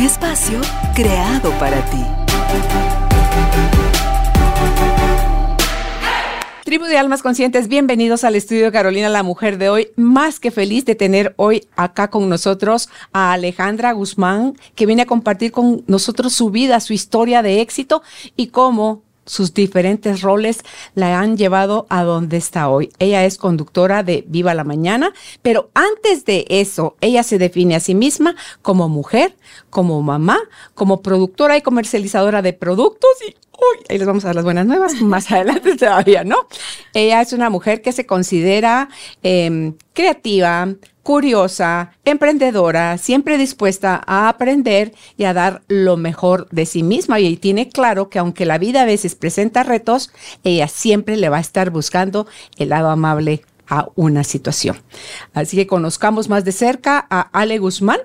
Espacio creado para ti. Tribu de Almas Conscientes, bienvenidos al estudio Carolina, la mujer de hoy. Más que feliz de tener hoy acá con nosotros a Alejandra Guzmán, que viene a compartir con nosotros su vida, su historia de éxito y cómo sus diferentes roles la han llevado a donde está hoy. Ella es conductora de Viva la Mañana, pero antes de eso, ella se define a sí misma como mujer, como mamá, como productora y comercializadora de productos y Uy, ahí les vamos a dar las buenas nuevas, más adelante todavía, ¿no? Ella es una mujer que se considera eh, creativa, curiosa, emprendedora, siempre dispuesta a aprender y a dar lo mejor de sí misma. Y tiene claro que aunque la vida a veces presenta retos, ella siempre le va a estar buscando el lado amable a una situación. Así que conozcamos más de cerca a Ale Guzmán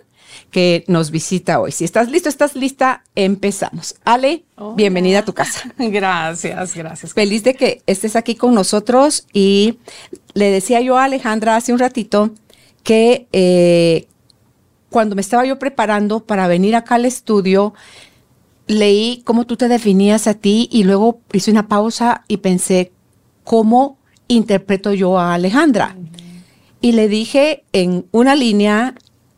que nos visita hoy. Si estás listo, estás lista, empezamos. Ale, bienvenida a tu casa. Gracias, gracias. Feliz de que estés aquí con nosotros y le decía yo a Alejandra hace un ratito que eh, cuando me estaba yo preparando para venir acá al estudio, leí cómo tú te definías a ti y luego hice una pausa y pensé, ¿cómo interpreto yo a Alejandra? Y le dije en una línea,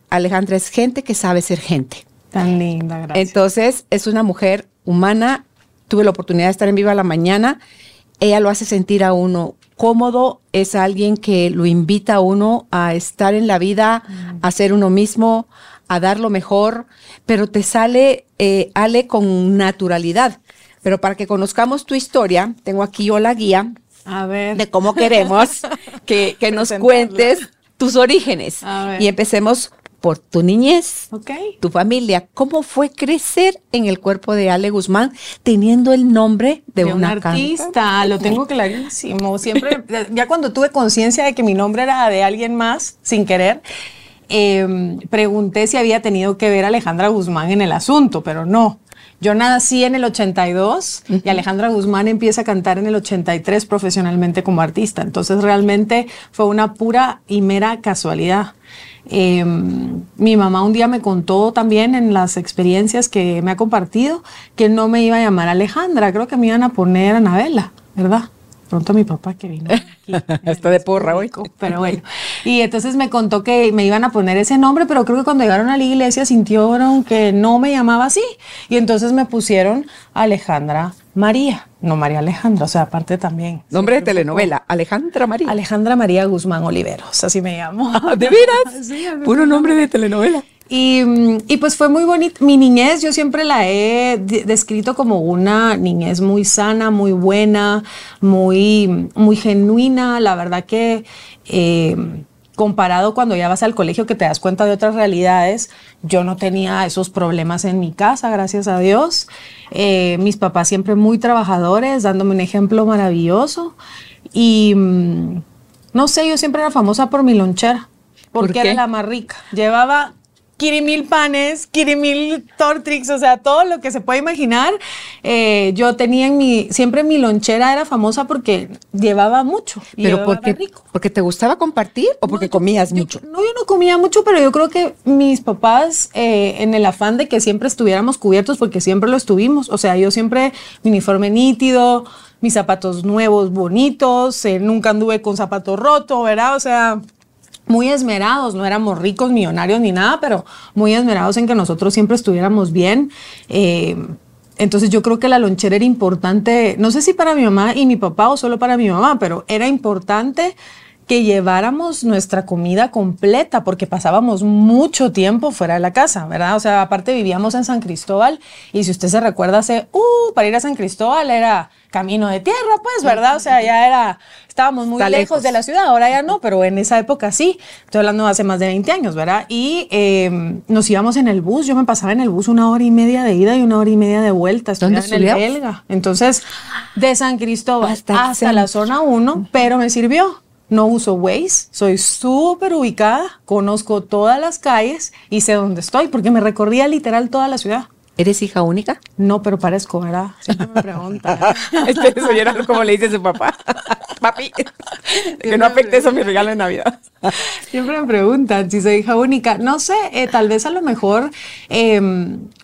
Alejandra es gente que sabe ser gente. Tan linda, gracias. Entonces, es una mujer humana. Tuve la oportunidad de estar en Viva la Mañana. Ella lo hace sentir a uno cómodo, es alguien que lo invita a uno a estar en la vida, a ser uno mismo, a dar lo mejor, pero te sale, eh, Ale, con naturalidad. Pero para que conozcamos tu historia, tengo aquí yo la guía a ver. de cómo queremos que, que nos cuentes tus orígenes. Y empecemos por tu niñez, okay. tu familia. ¿Cómo fue crecer en el cuerpo de Ale Guzmán teniendo el nombre de, de una un artista? Lo tengo clarísimo. Siempre, ya cuando tuve conciencia de que mi nombre era de alguien más, sin querer, eh, pregunté si había tenido que ver Alejandra Guzmán en el asunto, pero no. Yo nací en el 82 uh -huh. y Alejandra Guzmán empieza a cantar en el 83 profesionalmente como artista. Entonces realmente fue una pura y mera casualidad. Eh, mi mamá un día me contó también en las experiencias que me ha compartido que no me iba a llamar Alejandra, creo que me iban a poner Anabela, ¿verdad? Pronto mi papá que vino aquí. Está de porra hoy. Pero bueno. Y entonces me contó que me iban a poner ese nombre, pero creo que cuando llegaron a la iglesia sintieron que no me llamaba así. Y entonces me pusieron Alejandra María, no María Alejandra, o sea, aparte también. Nombre de telenovela, Alejandra María. Alejandra María Guzmán Oliveros, así me llamo. ¿De veras? sí, Puro nombre de telenovela. Y, y, pues fue muy bonito. Mi niñez yo siempre la he descrito como una niñez muy sana, muy buena, muy, muy genuina. La verdad que eh, comparado cuando ya vas al colegio que te das cuenta de otras realidades, yo no tenía esos problemas en mi casa, gracias a Dios. Eh, mis papás siempre muy trabajadores, dándome un ejemplo maravilloso. Y no sé, yo siempre era famosa por mi lonchera. Porque ¿Por era la más rica. Llevaba Kirimil panes, Kirimil tortrix, o sea, todo lo que se puede imaginar. Eh, yo tenía en mi, siempre mi lonchera era famosa porque llevaba mucho. Pero porque, rico. porque te gustaba compartir o porque no, comías yo, mucho. No, yo no comía mucho, pero yo creo que mis papás, eh, en el afán de que siempre estuviéramos cubiertos, porque siempre lo estuvimos. O sea, yo siempre mi uniforme nítido, mis zapatos nuevos, bonitos, eh, nunca anduve con zapato roto, ¿verdad? O sea, muy esmerados, no éramos ricos, millonarios ni nada, pero muy esmerados en que nosotros siempre estuviéramos bien. Eh, entonces yo creo que la lonchera era importante, no sé si para mi mamá y mi papá o solo para mi mamá, pero era importante que lleváramos nuestra comida completa porque pasábamos mucho tiempo fuera de la casa, ¿verdad? O sea, aparte vivíamos en San Cristóbal y si usted se recuerda hace, uh, para ir a San Cristóbal era camino de tierra, pues, ¿verdad? O sea, ya era, estábamos muy lejos, lejos. de la ciudad, ahora ya no, pero en esa época sí. Estoy hablando de hace más de 20 años, ¿verdad? Y eh, nos íbamos en el bus, yo me pasaba en el bus una hora y media de ida y una hora y media de vuelta. ¿Dónde en el belga. Entonces, de San Cristóbal Hasta hasta, la zona 1, pero me sirvió. No uso Waze, soy súper ubicada, conozco todas las calles y sé dónde estoy, porque me recorría literal toda la ciudad. ¿Eres hija única? No, pero parezco, ¿verdad? Siempre me preguntan. Este eso era como le dice su papá. Papi, que no afecte eso a mi regalo de Navidad. Siempre me preguntan si soy hija única. No sé, eh, tal vez a lo mejor, eh,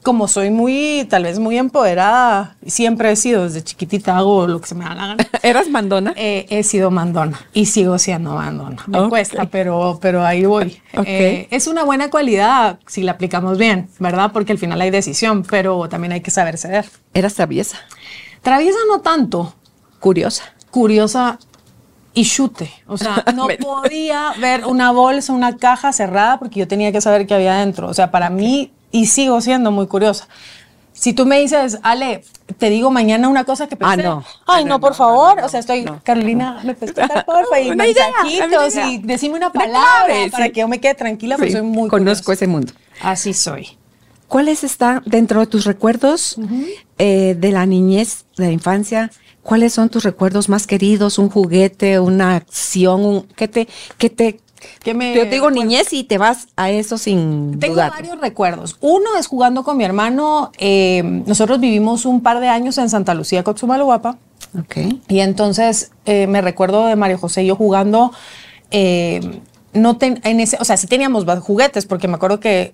como soy muy, tal vez muy empoderada, siempre he sido desde chiquitita, hago lo que se me da la gana. ¿Eras mandona? Eh, he sido mandona y sigo siendo mandona. Me cuesta, pero, pero ahí voy. Ok. Eh, es una buena cualidad si la aplicamos bien, ¿verdad? Porque al final hay decisión, pero también hay que saber ceder. ¿Eras traviesa? Traviesa no tanto, Curiosa. curiosa y chute. O sea, no podía ver una bolsa, una caja cerrada porque yo tenía que saber qué había dentro. O sea, para mí, y sigo siendo muy curiosa. Si tú me dices, Ale, te digo mañana una cosa que pensé. Ah, no. Ay, Ah, no, no, por no, favor. no, o sea, estoy. Carolina, me puedes contar, porfa, y mensajitos idea. y decime una palabra para sí. que yo me quede tranquila porque Sí, soy muy conozco curiosa. ese mundo. Así soy. ¿Cuáles están dentro de tus recuerdos eh, de la niñez, de la infancia? ¿Cuáles son tus recuerdos más queridos? ¿Un juguete, una acción? Un, ¿Qué te, qué te, ¿Qué me yo te digo niñez y te vas a eso sin Tengo varios recuerdos. Uno es jugando con mi hermano. eh, nosotros vivimos un par de años en Santa Lucía, Cochumaluapa. Ok. Y entonces eh, me recuerdo de Mario José y yo jugando. eh, no ten- en ese, o sea, sí teníamos juguetes, porque me acuerdo que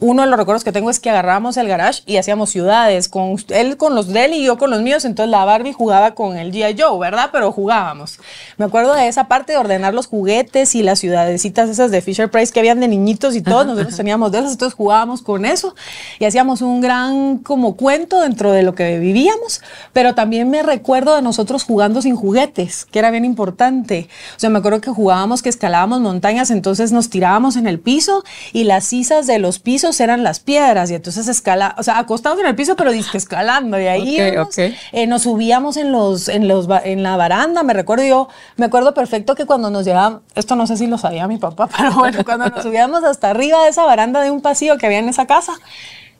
uno de los recuerdos que tengo es que agarrábamos el garage y hacíamos ciudades, con él con los de él y yo con los míos. Entonces la Barbie jugaba con el G.I. Joe, ¿verdad? Pero jugábamos. Me acuerdo de esa parte de ordenar los juguetes y las ciudadecitas esas de Fisher Price que habían de niñitos y todos. Nosotros teníamos de esas, entonces jugábamos con eso y hacíamos un gran como cuento dentro de lo que vivíamos. Pero también me recuerdo de nosotros jugando sin juguetes, que era bien importante. O sea, me acuerdo que jugábamos que escalábamos montañas, entonces nos tirábamos en el piso y las sisas de los pisos eran las piedras y entonces escala, o sea, acostados en el piso, pero disque escalando y ahí Ok, íbamos. ok. Eh, nos subíamos en los, en los, en la baranda, me recuerdo yo, me acuerdo perfecto que cuando nos llegábamos, esto no sé si lo sabía mi papá, pero bueno, cuando nos subíamos hasta arriba de esa baranda de un pasillo que había en esa casa,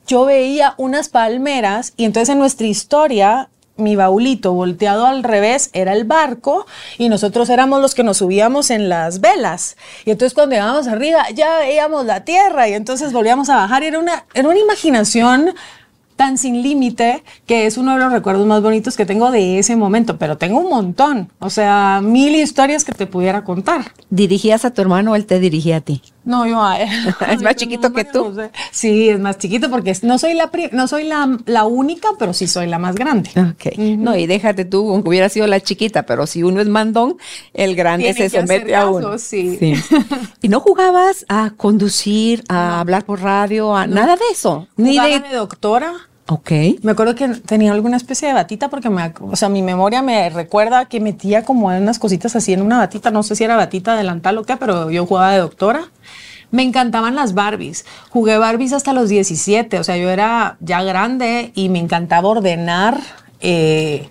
yo veía unas palmeras y entonces en nuestra historia mi baulito volteado al revés era el barco y nosotros éramos los que nos subíamos en las velas. Y entonces cuando llegábamos arriba ya veíamos la tierra y entonces volvíamos a bajar. Era una, era una imaginación tan sin límite que es uno de los recuerdos más bonitos que tengo de ese momento, pero tengo un montón, o sea, mil historias que te pudiera contar. ¿Dirigías a tu hermano o él te dirigía a ti? No, yo a él. ¿Es más chiquito que tú? No sé. Sí, es más chiquito porque no soy la pri- no soy la, la única, pero sí soy la más grande. Ok. No, y déjate tú, aunque hubiera sido la chiquita, pero si uno es mandón, el grande Tiene se somete a caso, uno. sí. ¿Y no jugabas a conducir, a hablar por radio, a nada de eso? Ni de. de doctora. Ok. Me acuerdo que tenía alguna especie de batita porque me, o sea, mi memoria me recuerda que metía como unas cositas así en una batita, no sé si era batita delantal o qué, pero yo jugaba de doctora. Me encantaban las Barbies. Jugué Barbies hasta los 17, o sea, yo era ya grande y me encantaba ordenar eh,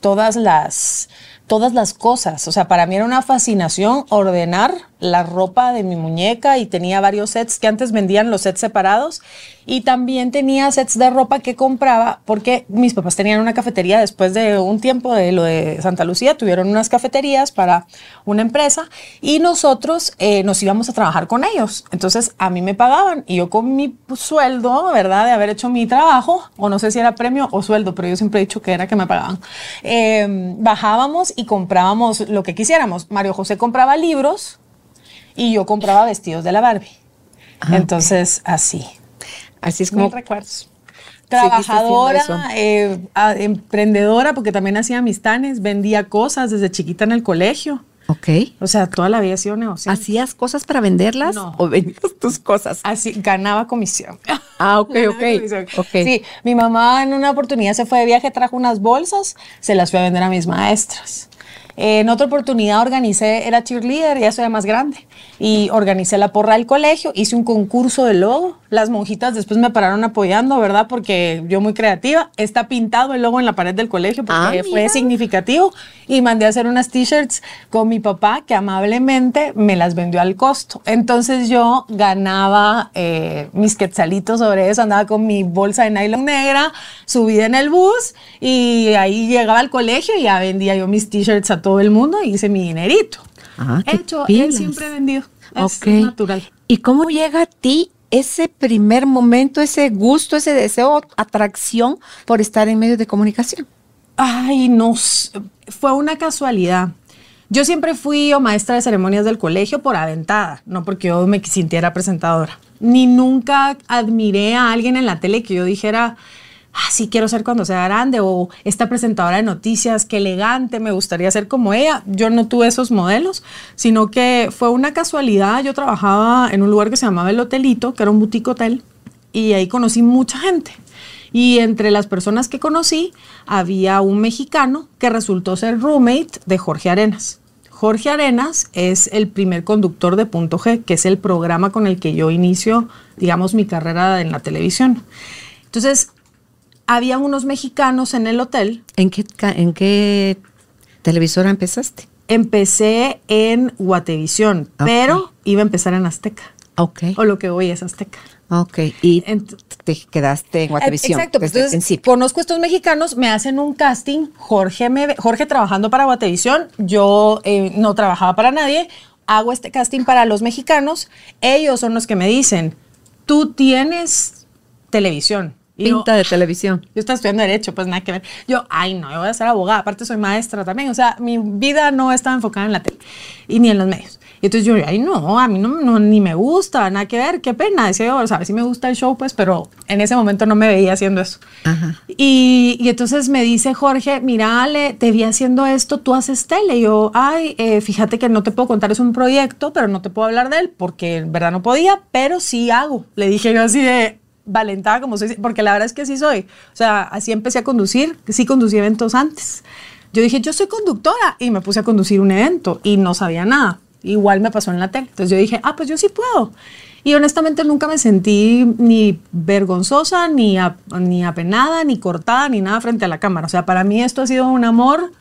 todas las todas las cosas, o sea, para mí era una fascinación ordenar la ropa de mi muñeca y tenía varios sets que antes vendían los sets separados y también tenía sets de ropa que compraba porque mis papás tenían una cafetería después de un tiempo de lo de Santa Lucía, tuvieron unas cafeterías para una empresa y nosotros eh, nos íbamos a trabajar con ellos. Entonces a mí me pagaban y yo con mi sueldo, ¿verdad? De haber hecho mi trabajo, o no sé si era premio o sueldo, pero yo siempre he dicho que era que me pagaban. eh, bajábamos y comprábamos lo que quisiéramos. Mario José compraba libros y yo compraba vestidos de la Barbie. Entonces, así. Así es Como recuerdos. Trabajadora, eh, a- emprendedora, porque también hacía amistades, vendía cosas desde chiquita en el colegio. Ok. O sea, toda la vida he sido negociante. ¿Hacías cosas para venderlas No. o vendías tus cosas? Así, ganaba comisión. Ah, ok, ok. comisión. ok. Sí, mi mamá en una oportunidad se fue de viaje, trajo unas bolsas, se las fue a vender a mis maestras. En otra oportunidad organicé, era cheerleader, ya soy más grande, y organicé la porra del colegio, hice un concurso de logo. Las monjitas después me pararon apoyando, ¿verdad? Porque yo muy creativa. Está pintado el logo en la pared del colegio porque Ah, fue mira. significativo y mandé a hacer unas t-shirts con mi papá que amablemente me las vendió al costo. Entonces yo ganaba eh, mis quetzalitos sobre eso, andaba con mi bolsa de nylon negra, subida en el bus y ahí llegaba al colegio y ya vendía yo mis t-shirts a todo el mundo y hice mi dinerito. Ah, Hecho, pilas. él siempre he vendido. Es natural. ¿Y cómo llega a ti ese primer momento, ese gusto, ese deseo, atracción por estar en medios de comunicación? Ay, no, fue una casualidad. Yo siempre fui o maestra de ceremonias del colegio por aventada, no porque yo me sintiera presentadora. Ni nunca admiré a alguien en la tele que yo dijera, ah, sí quiero ser cuando sea grande, o esta presentadora de noticias, qué elegante, me gustaría ser como ella. Yo no tuve esos modelos, sino que fue una casualidad. Yo trabajaba en un lugar que se llamaba El Hotelito, que era un boutique hotel, y ahí conocí mucha gente. Y entre las personas que conocí había un mexicano que resultó ser roommate de Jorge Arenas. Jorge Arenas es el primer conductor de Punto G, que es el programa con el que yo inicio, digamos, mi carrera en la televisión. Entonces, había unos mexicanos en el hotel. ¿En qué, ca- en qué televisora empezaste? Empecé en Guatevisión, pero iba a empezar en Azteca, Ok. o lo que hoy es Azteca. Ok. Y Ent- te quedaste en Guatevisión Exacto, desde el entonces principio. conozco a estos mexicanos, me hacen un casting, Jorge, me ve- Jorge trabajando para Guatevisión, yo eh, no trabajaba para nadie, hago este casting para los mexicanos, ellos son los que me dicen, tú tienes televisión. Yo, Pinta de televisión. yo estaba estudiando Derecho, pues nada que ver. Yo, ay, no, yo voy a ser abogada. Aparte, soy maestra también. O sea, mi vida no estaba enfocada en la tele y ni en los medios. Y entonces yo, ay, no, a mí no, no, ni me gusta, nada que ver, qué pena. Decía yo, o sea, sí me gusta el show, pues, pero en ese momento no me veía haciendo eso. Ajá. Y, y entonces me dice Jorge, mira, Ale, te vi haciendo esto, tú haces tele. Y yo, ay, eh, fíjate que no te puedo contar, es un proyecto, pero no te puedo hablar de él porque en verdad no podía, pero sí hago. Le dije yo así de valentada como soy, porque la verdad es que sí soy. O sea, así empecé a conducir, sí conducí eventos antes. Yo dije, yo soy conductora y me puse a conducir un evento y no sabía nada. Igual me pasó en la tele. Entonces yo dije, ah, pues yo sí puedo. Y honestamente nunca me sentí ni vergonzosa, ni, ni apenada, ni cortada, ni nada frente a la cámara. O sea, para mí esto ha sido un amor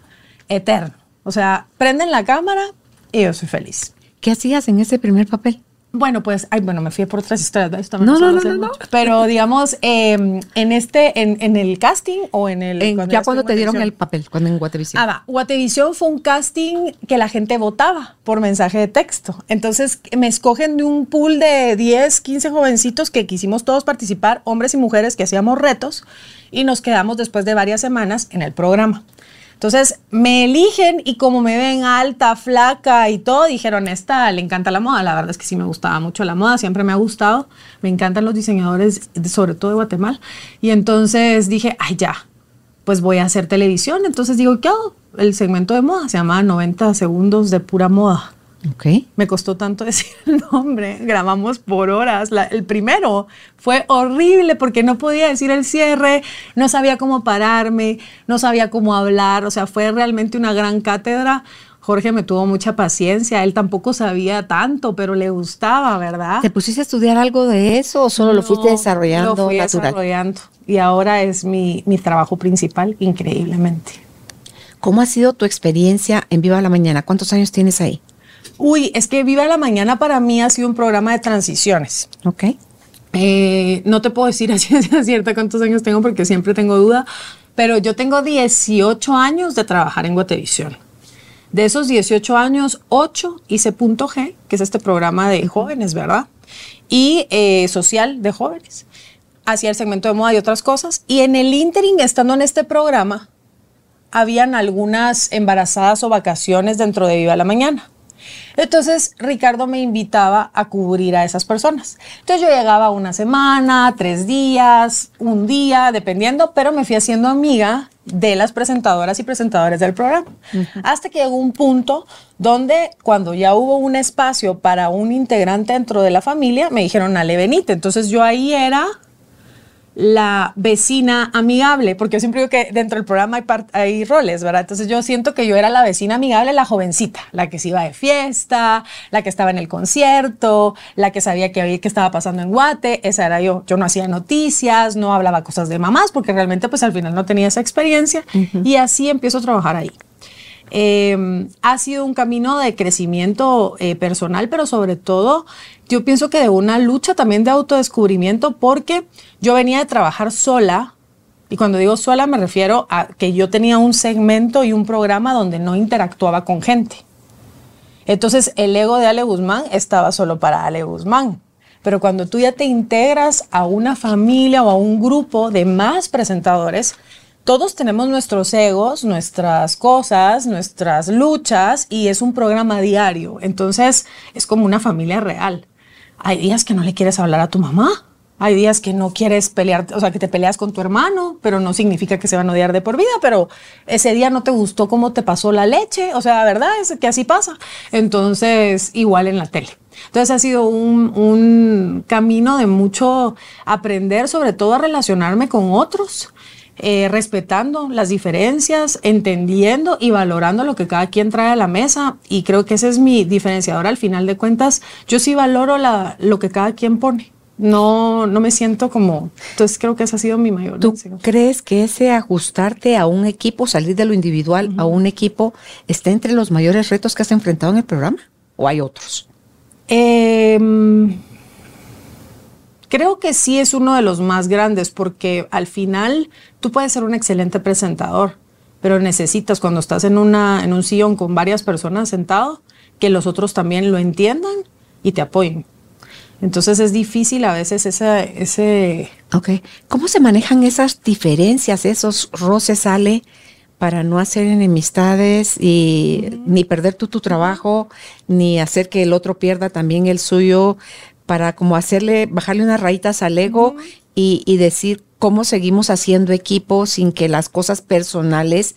eterno. O sea, prenden la cámara y yo soy feliz. ¿Qué hacías en ese primer papel? Bueno, pues, ay, bueno, me fui por otras historias. No, no, no, no. Pero digamos, eh, en este, en, en el casting o en el. Ya cuando te dieron el papel, cuando en Guatevisión. Ah, va. Guatevisión fue un casting que la gente votaba por mensaje de texto. Entonces me escogen de un pool de 10, 15 jovencitos que quisimos todos participar, hombres y mujeres que hacíamos retos y nos quedamos después de varias semanas en el programa. Entonces me eligen y como me ven alta, flaca y todo, dijeron, esta le encanta la moda. La verdad es que sí me gustaba mucho la moda, siempre me ha gustado. Me encantan los diseñadores, sobre todo de Guatemala. Y entonces dije, ay ya, pues voy a hacer televisión. Entonces digo, ¿qué hago? El segmento de moda se llama 90 segundos de pura moda. Ok. Me costó tanto decir el nombre, grabamos por horas. La- el primero fue horrible porque no podía decir el cierre, no sabía cómo pararme, no sabía cómo hablar, o sea, fue realmente una gran cátedra. Jorge me tuvo mucha paciencia, él tampoco sabía tanto, pero le gustaba, ¿verdad? ¿Te pusiste a estudiar algo de eso o solo lo fuiste desarrollando lo fui natural? desarrollando y ahora es mi, mi trabajo principal, increíblemente. ¿Cómo ha sido tu experiencia en Viva la Mañana? ¿Cuántos años tienes ahí? Uy, es que Viva la Mañana para mí ha sido un programa de transiciones. Ok. Eh, no te puedo decir a ciencia cierta cuántos años tengo porque siempre tengo duda, pero yo tengo 18 años de trabajar en Guatevisión. De esos 18 años, 8 hice Punto G, que es este programa de jóvenes, ¿verdad? Y eh, social de jóvenes. Hacía el segmento de moda y otras cosas. Y en el interim, estando en este programa, habían algunas embarazadas o vacaciones dentro de Viva la Mañana. Entonces Ricardo me invitaba a cubrir a esas personas. Entonces yo llegaba una semana, tres días, un día, dependiendo, pero me fui haciendo amiga de las presentadoras y presentadores del programa. Hasta que llegó un punto donde cuando ya hubo un espacio para un integrante dentro de la familia, me dijeron, Ale, venite. Entonces yo ahí era la vecina amigable, porque yo siempre digo que dentro del programa hay, hay, roles, ¿verdad? Entonces yo siento que yo era la vecina amigable, la jovencita, la que se iba de fiesta, la que estaba en el concierto, la que sabía que, que estaba pasando en Guate, esa era yo. Yo no hacía noticias, no hablaba cosas de mamás, porque realmente pues al final no tenía esa experiencia y así empiezo a trabajar ahí. Em, ha sido un camino de crecimiento eh, personal, pero sobre todo yo pienso que de una lucha también de autodescubrimiento, porque yo venía de trabajar sola, y cuando digo sola me refiero a que yo tenía un segmento y un programa donde no interactuaba con gente. Entonces el ego de Ale Guzmán estaba solo para Ale Guzmán. Pero cuando tú ya te integras a una familia o a un grupo de más presentadores, todos tenemos nuestros egos, nuestras cosas, nuestras luchas y es un programa diario. Entonces es como una familia real. Hay días que no le quieres hablar a tu mamá. Hay días que no quieres pelear, o sea, que te peleas con tu hermano, pero no significa que se van a odiar de por vida, pero ese día no te gustó cómo te pasó la leche, o sea, la verdad es que así pasa. Entonces, igual en la tele. Entonces ha sido un, un camino de mucho aprender, sobre todo a relacionarme con otros, eh, respetando las diferencias, entendiendo y valorando lo que cada quien trae a la mesa. Y creo que ese es mi diferenciador al final de cuentas. Yo sí valoro la, lo que cada quien pone. No, no me siento como. Entonces creo que ese ha sido mi mayor. ¿Tú crees que ese ajustarte a un equipo, salir de lo individual a un equipo, está entre los mayores retos que has enfrentado en el programa? ¿O hay otros? Eh, Creo que sí es uno de los más grandes porque al final tú puedes ser un excelente presentador, pero necesitas cuando estás en, una, en un sillón con varias personas sentado que los otros también lo entiendan y te apoyen. Entonces es difícil a veces ese... ese... Ok. ¿Cómo se manejan esas diferencias, esos roces, Ale, para no hacer enemistades y ni perder tú tu trabajo, ni hacer que el otro pierda también el suyo? Para como hacerle, bajarle unas rayitas al ego y, decir cómo seguimos haciendo equipo sin que las cosas personales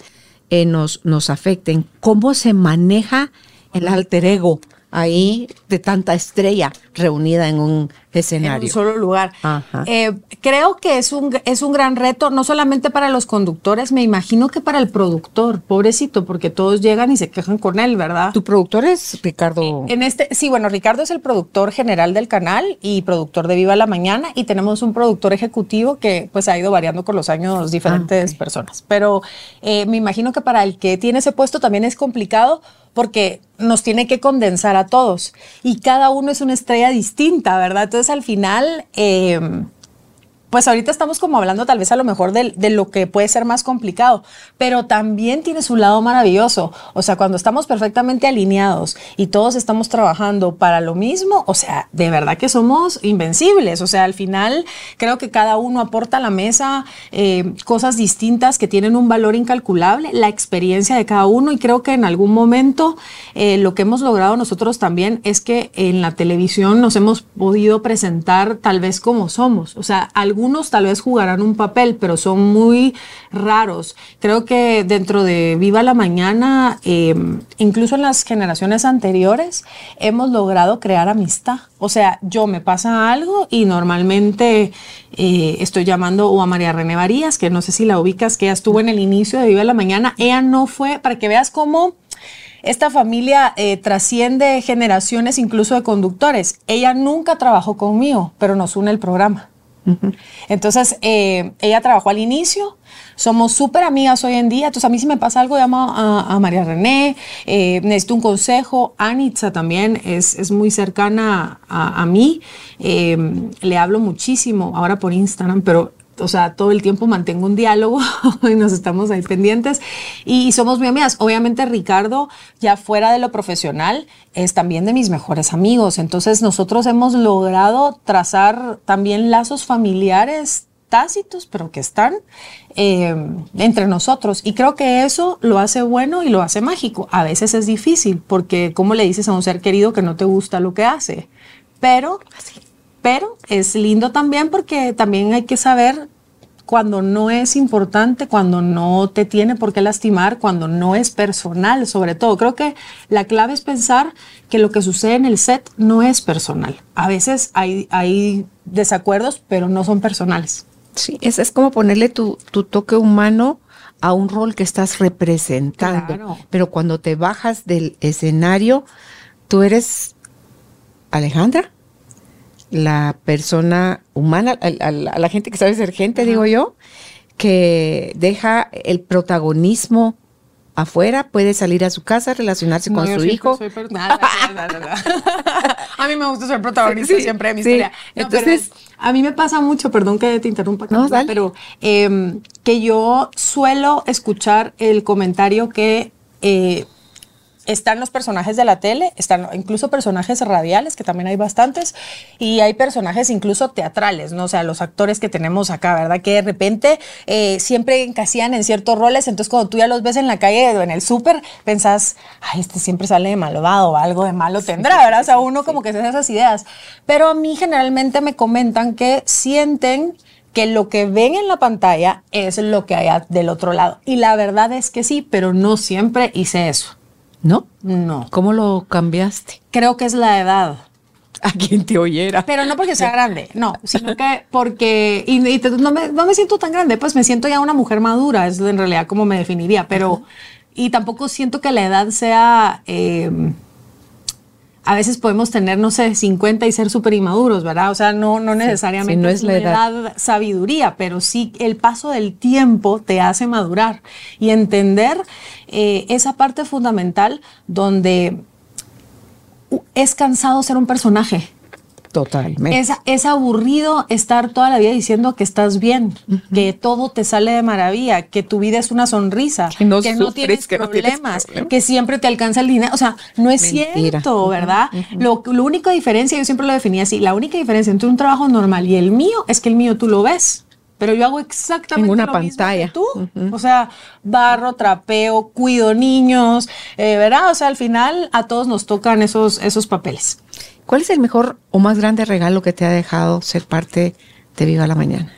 eh, nos, nos afecten. ¿Cómo se maneja el alter ego ahí de tanta estrella reunida en un escenario. En un solo lugar. Eh, creo que es un, es un gran reto, no solamente para los conductores, me imagino que para el productor, pobrecito, porque todos llegan y se quejan con él, ¿verdad? ¿Tu productor es Ricardo? En este, sí, bueno, Ricardo es el productor general del canal y productor de Viva la Mañana y tenemos un productor ejecutivo que pues ha ido variando con los años diferentes ah, personas. Pero eh, me imagino que para el que tiene ese puesto también es complicado porque nos tiene que condensar a todos y cada uno es una estrella distinta, ¿verdad? Entonces al final... Eh, pues ahorita estamos como hablando tal vez a lo mejor de, lo que puede ser más complicado, pero también tiene su lado maravilloso. O sea, cuando estamos perfectamente alineados y todos estamos trabajando para lo mismo, o sea, de verdad que somos invencibles. O sea, al final creo que cada uno aporta a la mesa eh, cosas distintas que tienen un valor incalculable, la experiencia de cada uno y creo que en algún momento eh, lo que hemos logrado nosotros también es que en la televisión nos hemos podido presentar tal vez como somos. O sea, algo algunos tal vez jugarán un papel, pero son muy raros. Creo que dentro de Viva la Mañana, eh, incluso en las generaciones anteriores, hemos logrado crear amistad. O sea, yo me pasa algo y normalmente eh, estoy llamando o a María René Varías, que no sé si la ubicas, que ella estuvo en el inicio de Viva la Mañana. Ella no fue, para que veas cómo esta familia eh, trasciende generaciones incluso de conductores. Ella nunca trabajó conmigo, pero nos une el programa. Entonces, eh, ella trabajó al inicio, somos súper amigas hoy en día, entonces a mí si me pasa algo llamo a, María René, eh, necesito un consejo, Anitza también es, es muy cercana a, mí, eh, le hablo muchísimo ahora por Instagram, pero o sea, todo el tiempo mantengo un diálogo y nos estamos ahí pendientes y somos muy amigas. Obviamente Ricardo, ya fuera de lo profesional, es también de mis mejores amigos. Entonces nosotros hemos logrado trazar también lazos familiares tácitos, pero que están eh, entre nosotros. Y creo que eso lo hace bueno y lo hace mágico. A veces es difícil, porque ¿cómo le dices a un ser querido que no te gusta lo que hace? Pero pero es lindo también porque también hay que saber cuando no es importante, cuando no te tiene por qué lastimar, cuando no es personal, sobre todo. Creo que la clave es pensar que lo que sucede en el set no es personal. A veces hay, hay desacuerdos, pero no son personales. Sí, es, es como ponerle tu, tu toque humano a un rol que estás representando. Claro. Pero cuando te bajas del escenario, tú eres Alejandra, la persona humana, a, a la- a la gente que sabe ser gente, digo yo, que deja el protagonismo afuera, puede salir a su casa, relacionarse No, con yo su hijo. soy Nada, nada, nada, a mí me gusta ser protagonista Sí, siempre de mi sí. historia. No, pero Entonces- a mí me pasa mucho, perdón que te interrumpa, No, Camila, dale. pero eh, que yo suelo escuchar el comentario que eh, están los personajes de la tele, están incluso personajes radiales, que también hay bastantes, y hay personajes incluso teatrales, ¿no? O sea, los actores que tenemos acá, ¿verdad? Que de repente eh, siempre encasillan en ciertos roles, entonces cuando tú ya los ves en la calle o en el súper, pensás, ay, este siempre sale de malvado, algo de malo tendrá, ¿verdad? O sea, uno como que se hace esas ideas. Pero a mí generalmente me comentan que sienten que lo que ven en la pantalla es lo que hay del otro lado. Y la verdad es que sí, pero no siempre hice eso. ¿No? No. ¿Cómo lo cambiaste? Creo que es la edad. A quien te oyera. Pero no porque sea grande, no, sino que porque, y, y te- no, me, no me siento tan grande, pues me siento ya una mujer madura, es en realidad como me definiría, pero, y tampoco siento que la edad sea, eh, a veces podemos tener, no sé, 50 y ser súper inmaduros, ¿verdad? O sea, no, no necesariamente sí, no es la edad. sabiduría, pero sí el paso del tiempo te hace madurar y entender eh, esa parte fundamental donde uh, es cansado ser un personaje. Totalmente. Es, es aburrido estar toda la vida diciendo que estás bien, que todo te sale de maravilla, que tu vida es una sonrisa, Que no sufres, que no tienes problemas, que siempre te alcanza el dinero. O sea, no es Mentira. cierto, ¿verdad? lo, la única diferencia, yo siempre lo definí así, la única diferencia entre un trabajo normal y el mío es que el mío tú lo ves. Pero yo hago exactamente En una lo mismo pantalla. que tú. O sea, barro, trapeo, cuido niños, eh, ¿verdad? O sea, al final a todos nos tocan esos, esos papeles. ¿Cuál es el mejor o más grande regalo que te ha dejado ser parte de Viva la Mañana?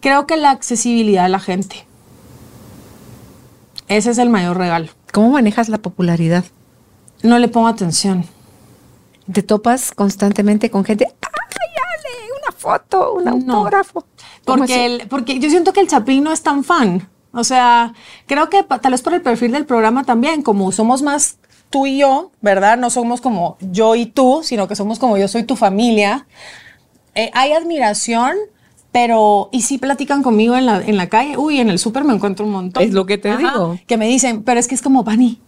Creo que la accesibilidad a la gente. Ese es el mayor regalo. ¿Cómo manejas la popularidad? No le pongo atención. ¿Te topas constantemente con gente? ¡Ay, Ale! Una foto, un autógrafo. ¿Cómo Porque, el- porque yo siento que el Chapín no es tan fan. O sea, creo que tal vez por el perfil del programa también, como somos más tú y yo, ¿verdad? No somos como yo y tú, sino que somos como yo soy tu familia. Eh, hay admiración, pero y sí platican conmigo en la, en la calle. Uy, en el súper me encuentro un montón. Es lo que te digo. Que me dicen, pero es que es como Vani.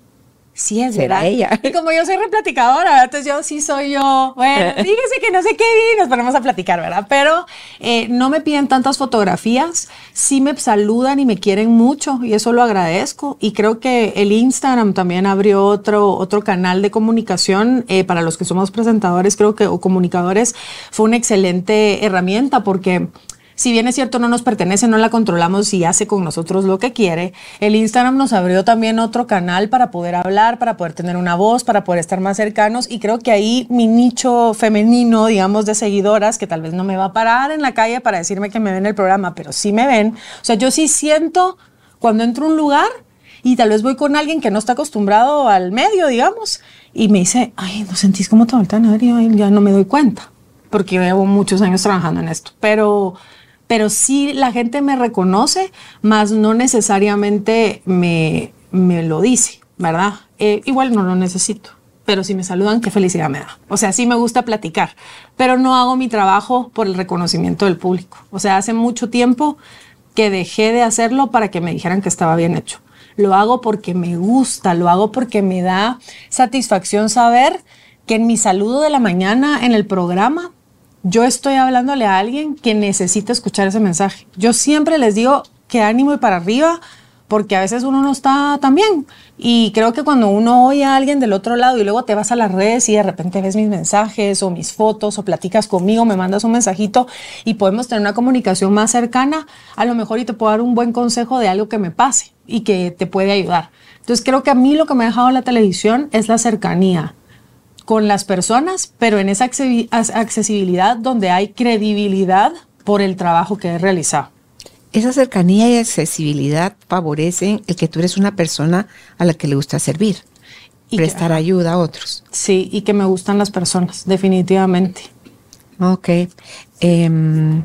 Sí, es Será verdad. ella. Y como yo soy replaticadora, entonces yo sí soy yo. Bueno, fíjese que no sé qué vi y nos ponemos a platicar, ¿verdad? Pero eh, no me piden tantas fotografías, sí me saludan y me quieren mucho y eso lo agradezco. Y creo que el Instagram también abrió otro, otro canal de comunicación eh, para los que somos presentadores, creo que, o comunicadores, fue una excelente herramienta porque si bien es cierto no nos pertenece, no la controlamos y hace con nosotros lo que quiere, el Instagram nos abrió también otro canal para poder hablar, para poder tener una voz, para poder estar más cercanos y creo que ahí mi nicho femenino, digamos, de seguidoras, que tal vez no me va a parar en la calle para decirme que me ven el programa, pero sí me ven. O sea, yo sí siento cuando entro a un lugar y tal vez voy con alguien que no está acostumbrado al medio, digamos, y me dice, ay, ¿no sentís cómo te voltean a? Y yo, "Ay, ya no me doy cuenta, porque llevo muchos años trabajando en esto, pero pero sí la gente me reconoce, más no necesariamente me, me lo dice, ¿verdad? Eh, igual no lo necesito, pero si me saludan, qué felicidad me da. O sea, sí me gusta platicar, pero no hago mi trabajo por el reconocimiento del público. O sea, hace mucho tiempo que dejé de hacerlo para que me dijeran que estaba bien hecho. Lo hago porque me gusta, lo hago porque me da satisfacción saber que en mi saludo de la mañana en el programa yo estoy hablándole a alguien que necesita escuchar ese mensaje. Yo siempre les digo que ánimo y para arriba, porque a veces uno no está tan bien. Y creo que cuando uno oye a alguien del otro lado y luego te vas a las redes y de repente ves mis mensajes o mis fotos o platicas conmigo, me mandas un mensajito y podemos tener una comunicación más cercana, a lo mejor y te puedo dar un buen consejo de algo que me pase y que te puede ayudar. Entonces creo que a mí lo que me ha dejado la televisión es la cercanía con las personas, pero en esa accesibilidad donde hay credibilidad por el trabajo que he realizado. Esa cercanía y accesibilidad favorecen el que tú eres una persona a la que le gusta servir, Y que- prestar ayuda a otros. Sí, y que me gustan las personas, definitivamente. Ok. Em,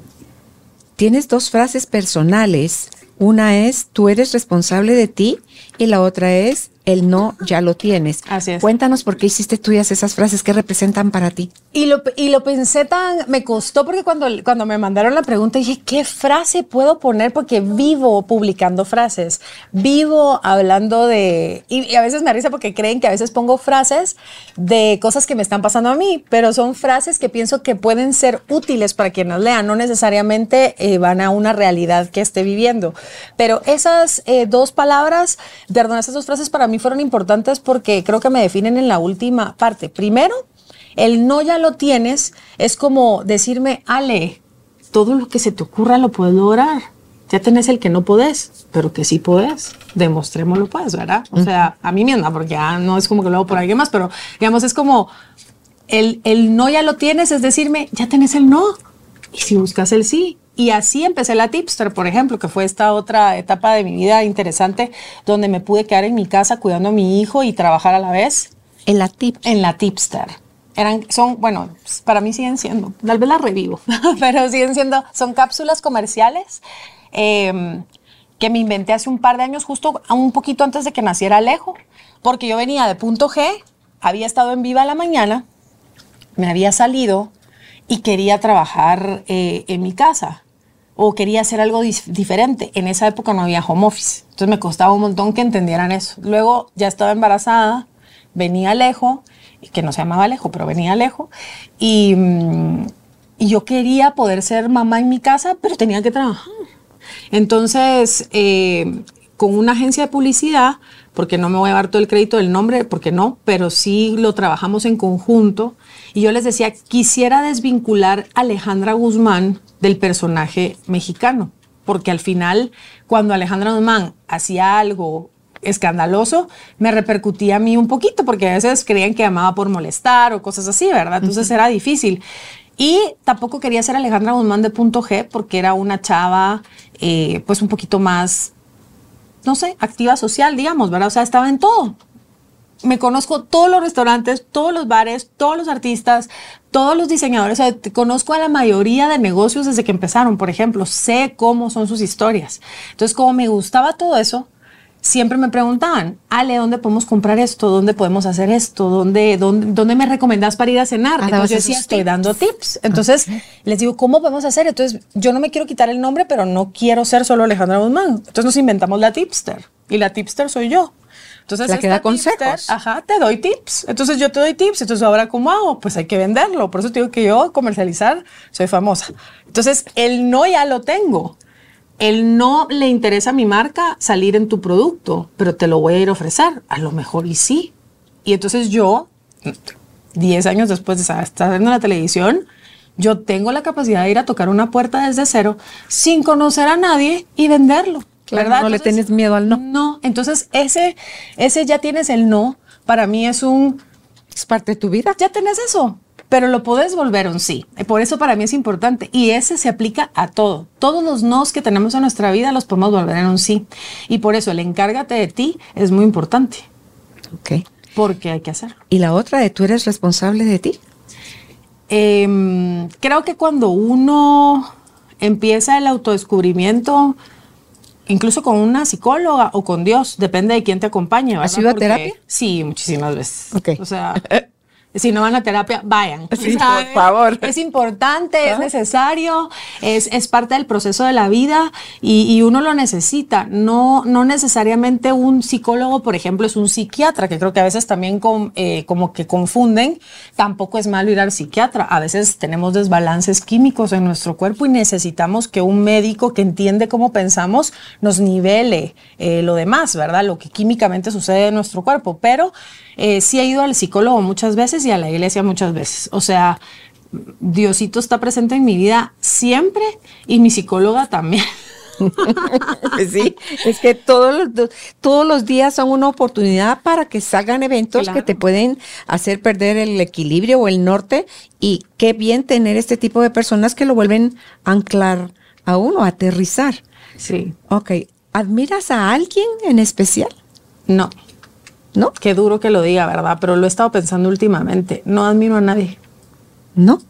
tienes dos frases personales. Una es, tú eres responsable de ti y la otra es, el no ya lo tienes. Así es. Cuéntanos por qué hiciste tuyas esas frases que representan para ti. Y lo, y lo pensé tan, me costó porque cuando, cuando me mandaron la pregunta dije, ¿qué frase puedo poner? Porque vivo publicando frases, vivo hablando de, y, y a veces me risa porque creen que a veces pongo frases de cosas que me están pasando a mí, pero son frases que pienso que pueden ser útiles para quienes lean, no necesariamente eh, van a una realidad que esté viviendo. Pero esas eh, dos palabras, perdón, esas dos frases para mí fueron importantes porque creo que me definen en la última parte. Primero, el no ya lo tienes es como decirme, Ale, todo lo que se te ocurra lo puedes lograr. Ya tenés el que no podés, pero que sí podés. Demostrémoslo, pues, ¿verdad? O sea, a mí misma, porque ya no es como que lo hago por alguien más, pero digamos, es como el, el no ya lo tienes, es decirme, ya tenés el no. Y si buscas el sí. Y así empecé la tipster, por ejemplo, que fue esta otra etapa de mi vida interesante, donde me pude quedar en mi casa cuidando a mi hijo y trabajar a la vez. En la tip. En la tipster. Eran, son, bueno, para mí siguen siendo, tal vez las revivo, pero siguen siendo, son cápsulas comerciales eh, que me inventé hace un par de años, justo un poquito antes de que naciera Alejo, porque yo venía de punto G, había estado en viva la mañana, me había salido y quería trabajar eh, en mi casa o quería hacer algo dif diferente. En esa época no había home office, entonces me costaba un montón que entendieran eso. Luego ya estaba embarazada, venía Alejo, que no se llamaba Alejo, pero venía Alejo, y, mm, y yo quería poder ser mamá en mi casa, pero tenía que trabajar. Entonces, eh, con una agencia de publicidad, porque no me voy a dar todo el crédito del nombre, porque no, pero sí lo trabajamos en conjunto. Y yo les decía, quisiera desvincular a Alejandra Guzmán del personaje mexicano, porque al final, cuando Alejandra Guzmán hacía algo escandaloso, me repercutía a mí un poquito, porque a veces creían que amaba por molestar o cosas así, ¿verdad? Entonces era difícil. Y tampoco quería ser Alejandra Guzmán de punto G porque era una chava eh, pues un poquito más, no sé, activa social, digamos, ¿verdad? O sea, estaba en todo. Me conozco todos los restaurantes, todos los bares, todos los artistas, todos los diseñadores. O sea, conozco a la mayoría de negocios desde que empezaron, por ejemplo. Sé cómo son sus historias. Entonces, como me gustaba todo eso, siempre me preguntaban, Ale, ¿dónde podemos comprar esto? ¿Dónde podemos hacer esto? ¿Dónde, dónde, dónde me recomendás para ir a cenar? Ah, Entonces yo decía, estoy tips. dando tips. Entonces okay. les digo, ¿cómo podemos hacer? Entonces yo no me quiero quitar el nombre, pero no quiero ser solo Alejandra Guzmán. Entonces nos inventamos la tipster. Y la tipster soy yo. Entonces, la que da consejos. Ajá, te doy tips. Entonces yo te doy tips. Entonces ahora, ¿cómo hago? Pues hay que venderlo. Por eso te digo que yo comercializar soy famosa. Entonces el no ya lo tengo él no le interesa a mi marca salir en tu producto, pero te lo voy a ir a ofrecer. A lo mejor y sí. Y entonces yo, 10 años después de estar en la televisión, yo tengo la capacidad de ir a tocar una puerta desde cero sin conocer a nadie y venderlo. Claro, ¿verdad? no entonces, le tienes miedo al no. No, entonces ese, ese ya tienes el no, para mí es un... Es parte de tu vida. Ya tenés eso pero lo podés volver un sí. Por eso para mí es importante. Y ese se aplica a todo. Todos los nos que tenemos en nuestra vida los podemos volver en un sí. Y por eso el encárgate de ti es muy importante. Ok. Porque hay que hacerlo. ¿Y la otra de tú eres responsable de ti? Eh, creo que cuando uno empieza el autodescubrimiento, incluso con una psicóloga o con Dios, depende de quién te acompañe. ¿Has ido a terapia? Sí, muchísimas veces. Ok. O sea, si no van a terapia, vayan. Sí, por favor. Es importante, ¿Ah? es necesario, es, es, parte del proceso de la vida y, y, uno lo necesita. No, no necesariamente un psicólogo, por ejemplo, es un psiquiatra, que creo que a veces también con, eh, como que confunden. Tampoco es malo ir al psiquiatra. A veces tenemos desbalances químicos en nuestro cuerpo y necesitamos que un médico que entiende cómo pensamos nos nivele eh, lo demás, ¿verdad? Lo que químicamente sucede en nuestro cuerpo. Pero eh, sí he ido al psicólogo muchas veces y a la iglesia muchas veces. O sea, Diosito está presente en mi vida siempre y mi psicóloga también. sí, es que todos los, todos los días son una oportunidad para que salgan eventos claro. que te pueden hacer perder el equilibrio o el norte y qué bien tener este tipo de personas que lo vuelven a anclar a uno, a aterrizar. Sí. Ok, ¿admiras a alguien en especial? No. ¿No? Qué duro que lo diga, ¿verdad? Pero lo he estado pensando últimamente. No admiro a nadie. ¿No?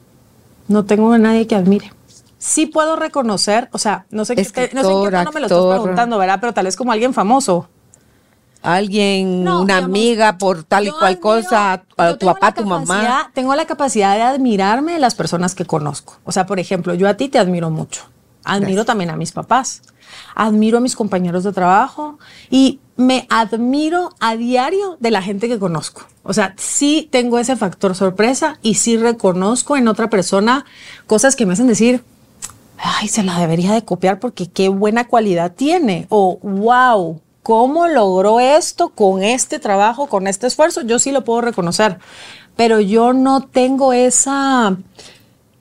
No tengo a nadie que admire. sí puedo reconocer, o sea, no sé, qué, no sé en qué tono me lo estás preguntando, ¿verdad? Pero tal vez como alguien famoso. Alguien, No, una digamos, amiga por tal y cual admiro- cosa, a tu papá, tu mamá. Tengo la capacidad de admirarme de las personas que conozco. O sea, por ejemplo, yo a ti te admiro mucho. Admiro Gracias. también a mis papás. Admiro a mis compañeros de trabajo y me admiro a diario de la gente que conozco. O sea, sí tengo ese factor sorpresa y sí reconozco en otra persona cosas que me hacen decir, ay, se la debería de copiar porque qué buena cualidad tiene. O, wow, ¿cómo logró esto con este trabajo, con este esfuerzo? Yo sí lo puedo reconocer, pero yo no tengo esa...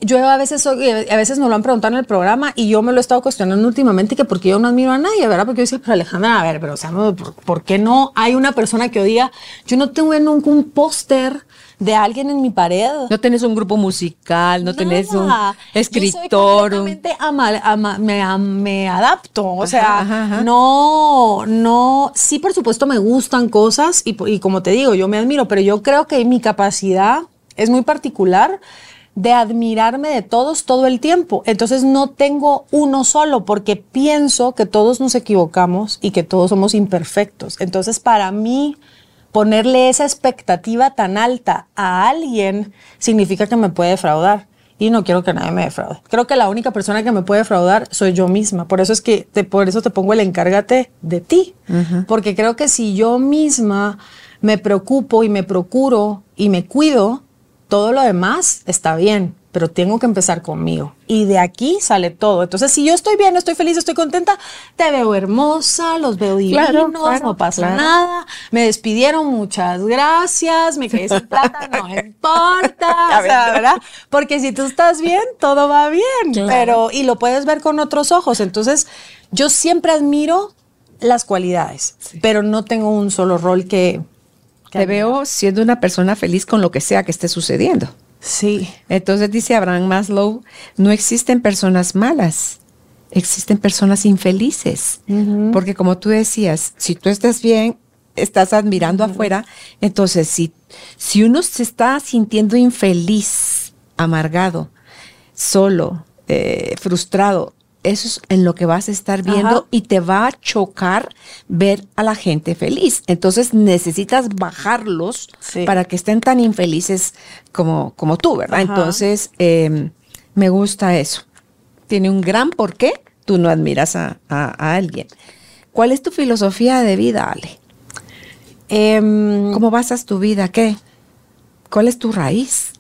Yo a veces, soy- a veces nos lo han preguntado en el programa y yo me lo he estado cuestionando últimamente que porque yo no admiro a nadie, ¿verdad? Porque yo decía, pero Alejandra, a ver, pero o sea, no, ¿por, por qué no hay una persona que diga, yo no tengo nunca un póster de alguien en mi pared? No tenés un grupo musical, no tenés un Nada. escritor. Yo soy ama- ama- me, me adapto. O Ajá, sea, ajá, ajá. no, no. Sí, por supuesto, me gustan cosas y, y como te digo, yo me admiro, pero yo creo que mi capacidad es muy particular de admirarme de todos todo el tiempo. Entonces no tengo uno solo porque pienso que todos nos equivocamos y que todos somos imperfectos. Entonces para mí ponerle esa expectativa tan alta a alguien significa que me puede defraudar. Y no quiero que nadie me defraude. Creo que la única persona que me puede defraudar soy yo misma. Por eso es que te, por eso te pongo el encárgate de ti. Porque creo que si yo misma me preocupo y me procuro y me cuido, todo lo demás está bien, pero tengo que empezar conmigo. Y de aquí sale todo. Entonces, si yo estoy bien, estoy feliz, estoy contenta, te veo hermosa, los veo divinos, Claro, claro, no pasa claro. nada. Me despidieron, muchas gracias, me quedé sin plata, no importa. O sea. ¿verdad? Porque si tú estás bien, todo va bien. Claro. Pero, y lo puedes ver con otros ojos. Entonces, yo siempre admiro las cualidades, pero no tengo un solo rol que. Te veo siendo una persona feliz con lo que sea que esté sucediendo. Sí. Entonces dice Abraham Maslow, no existen personas malas, existen personas infelices. Porque como tú decías, si tú estás bien, estás admirando afuera, entonces si, si uno se está sintiendo infeliz, amargado, solo, eh, frustrado, eso es en lo que vas a estar viendo Ajá. y te va a chocar ver a la gente feliz. Entonces necesitas bajarlos Sí. para que estén tan infelices como, como tú, ¿verdad? Ajá. Entonces, eh, me gusta eso. Tiene un gran porqué, tú no admiras a, a- a alguien. ¿Cuál es tu filosofía de vida, Ale? Em, ¿Cómo basas tu vida? ¿Qué? ¿Cuál es tu raíz?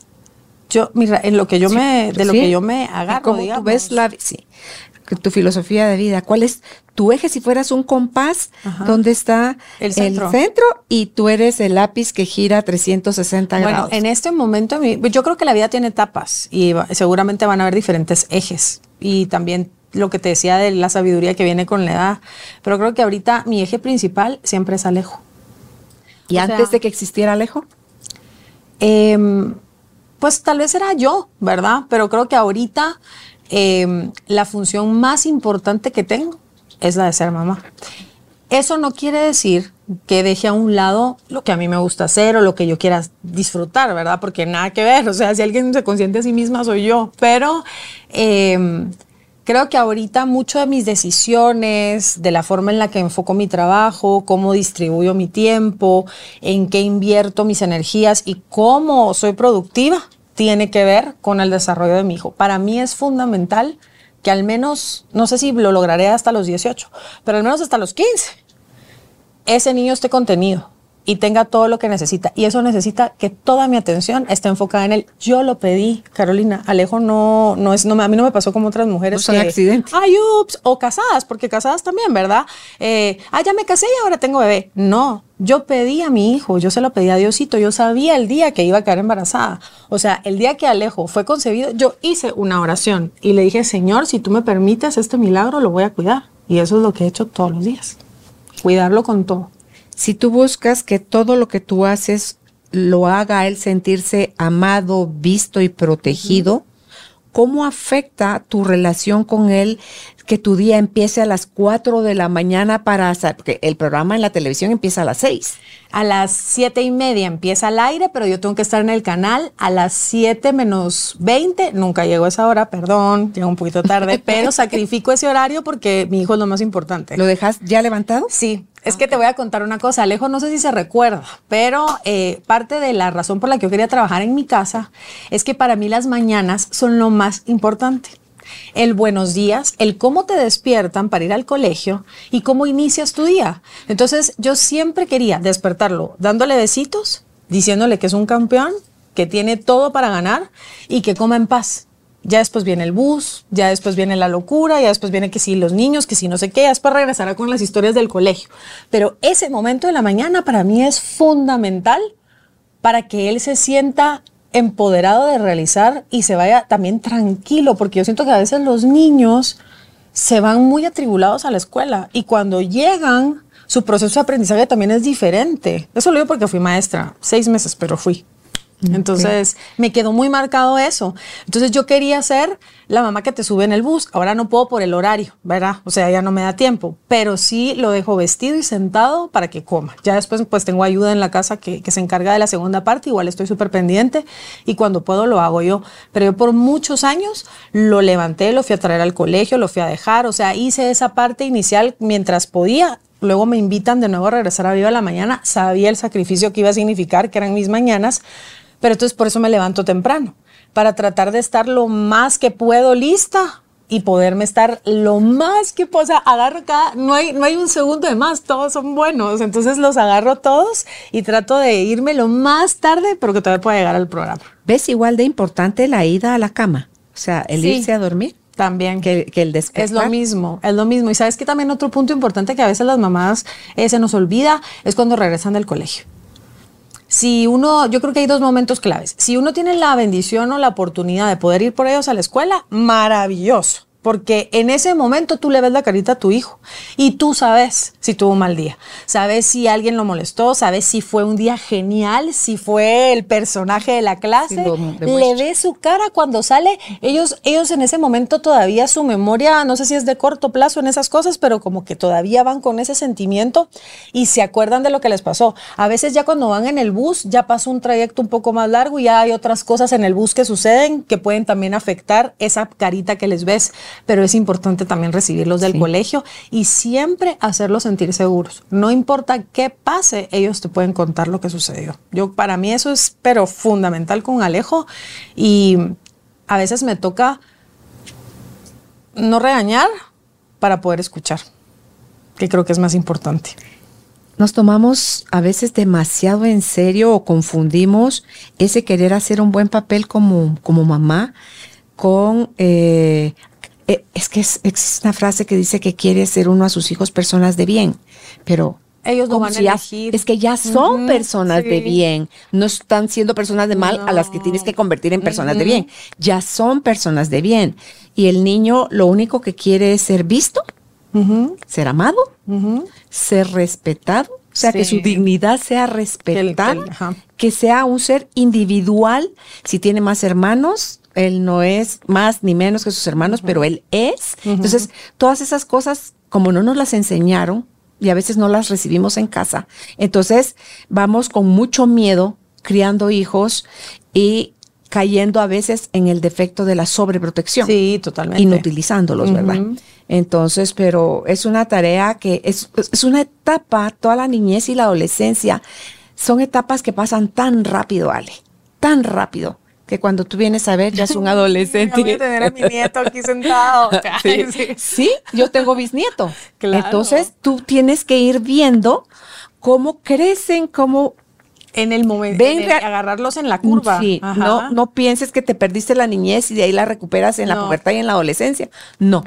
yo, mira, en lo que yo Sí, me, de lo sí. que yo me agarro, ¿Cómo digamos. tú ves la sí, tu filosofía de vida? ¿Cuál es tu eje si fueras un compás? Ajá. ¿Dónde está El centro. centro y tú eres el lápiz que gira 360 Bueno, grados? en este momento, yo creo que la vida tiene etapas y seguramente van a haber diferentes ejes. Y también lo que te decía de la sabiduría que viene con la edad. Pero creo que ahorita mi eje principal siempre es Alejo. ¿Y o antes sea- de que existiera Alejo? Em, pues tal vez era yo, ¿verdad? Pero creo que ahorita em, la función más importante que tengo es la de ser mamá. Eso no quiere decir que deje a un lado lo que a mí me gusta hacer o lo que yo quiera disfrutar, ¿verdad? Porque nada que ver. O sea, si alguien se consiente a sí misma, soy yo. Pero em, creo que ahorita mucho de mis decisiones, de la forma en la que enfoco mi trabajo, cómo distribuyo mi tiempo, en qué invierto mis energías y cómo soy productiva, tiene que ver con el desarrollo de mi hijo. Para mí es fundamental que al menos, no sé si lo lograré hasta los 18, pero al menos hasta los 15, ese niño esté contenido y tenga todo lo que necesita. Y eso necesita que toda mi atención esté enfocada en él. Yo lo pedí, Carolina. Alejo no, no es, no, a mí no me pasó como otras mujeres. No son que, accidentes. Ay, ups, o casadas, porque casadas también, ¿verdad? Eh, ah, ya me casé y ahora tengo bebé. No, yo pedí a mi hijo, yo se lo pedí a Diosito, yo sabía el día que iba a quedar embarazada. O sea, el día que Alejo fue concebido, yo hice una oración y le dije, Señor, si tú me permites este milagro, lo voy a cuidar. Y eso es lo que he hecho todos los días. Cuidarlo con todo. Si tú buscas que todo lo que tú haces lo haga a él sentirse amado, visto y protegido, ¿cómo afecta tu relación con él que tu día empiece a las 4 de la mañana para hacer, porque el programa en la televisión empieza a las 6. A las siete y media empieza el aire, pero yo tengo que estar en el canal a las 7 menos 20. Nunca llego a esa hora, perdón, llego un poquito tarde, pero sacrifico ese horario porque mi hijo es lo más importante. ¿Lo dejas ya levantado? Sí, es que te voy a contar una cosa, Alejo, no sé si se recuerda, pero eh, parte de la razón por la que yo quería trabajar en mi casa es que para mí las mañanas son lo más importante el buenos días, el cómo te despiertan para ir al colegio y cómo inicias tu día. Entonces yo siempre quería despertarlo dándole besitos, diciéndole que es un campeón, que tiene todo para ganar y que coma en paz. Ya después viene el bus, ya después viene la locura, ya después viene que si los niños, que si no sé qué, ya después regresará con las historias del colegio. Pero ese momento de la mañana para mí es fundamental para que él se sienta empoderado de realizar y se vaya también tranquilo, porque yo siento que a veces los niños se van muy atribulados a la escuela y cuando llegan, su proceso de aprendizaje también es diferente. Eso lo digo porque fui maestra, seis meses, pero fui. Entonces me quedó muy marcado eso. Entonces yo quería ser la mamá que te sube en el bus. Ahora no puedo por el horario, ¿verdad? O sea, ya no me da tiempo, pero sí lo dejo vestido y sentado para que coma. Ya después pues tengo ayuda en la casa que, que se encarga de la segunda parte, igual estoy súper pendiente y cuando puedo lo hago yo. Pero yo por muchos años lo levanté, lo fui a traer al colegio, lo fui a dejar, o sea, hice esa parte inicial mientras podía luego me invitan de nuevo a regresar a Viva la Mañana, sabía el sacrificio que iba a significar, que eran mis mañanas, pero entonces por eso me levanto temprano, para tratar de estar lo más que puedo lista y poderme estar lo más que puedo. O sea, agarro cada, no hay, no hay un segundo de más, todos son buenos. Entonces los agarro todos y trato de irme lo más tarde, pero que todavía pueda llegar al programa. ¿Ves igual de importante la ida a la cama? O sea, el irse a dormir. También. Que, el despertar. Es lo mismo, es lo mismo. Y sabes que también otro punto importante que a veces las mamás eh, se nos olvida es cuando regresan del colegio si uno, yo creo que hay dos momentos claves. Si uno tiene la bendición o la oportunidad de poder ir por ellos a la escuela, maravilloso porque en ese momento tú le ves la carita a tu hijo y tú sabes si tuvo un mal día, sabes si alguien lo molestó, sabes si fue un día genial, si fue el personaje de la clase, le ves su cara cuando sale, ellos, ellos en ese momento todavía su memoria, no sé si es de corto plazo en esas cosas, pero como que todavía van con ese sentimiento y se acuerdan de lo que les pasó. A veces ya cuando van en el bus ya pasó un trayecto un poco más largo y ya hay otras cosas en el bus que suceden que pueden también afectar esa carita que les ves pero es importante también recibirlos del colegio y siempre hacerlos sentir seguros. No importa qué pase, ellos te pueden contar lo que sucedió. Yo para mí eso es pero fundamental con Alejo y a veces me toca no regañar para poder escuchar, que creo que es más importante nos tomamos a veces demasiado en serio o confundimos ese querer hacer un buen papel como, como mamá con eh, eh, es que es, una frase que dice que quiere ser uno a sus hijos personas de bien, pero ellos no van a elegir. es que ya son personas de bien, no están siendo personas de mal a las que tienes que convertir en personas de bien, ya son personas de bien. Y el niño lo único que quiere es ser visto, ser amado, ser respetado, o sea, que su dignidad sea respetada, que sea un ser individual, si tiene más hermanos, él no es más ni menos que sus hermanos, pero él es. Entonces, todas esas cosas, como no nos las enseñaron y a veces no las recibimos en casa, entonces vamos con mucho miedo criando hijos y cayendo a veces en el defecto de la sobreprotección. Sí, totalmente. Inutilizándolos, ¿verdad? Entonces, pero es una tarea que es, es una etapa, toda la niñez y la adolescencia, son etapas que pasan tan rápido, Ale, tan rápido que cuando tú vienes a ver ya es un adolescente. Voy a tener a mi nieto aquí sentado. sí. yo tengo bisnieto. Entonces tú tienes que ir viendo cómo crecen, cómo en el momento agarrarlos en la curva. Sí, no, no pienses que te perdiste la niñez y de ahí la recuperas en la pubertad y en la adolescencia. No,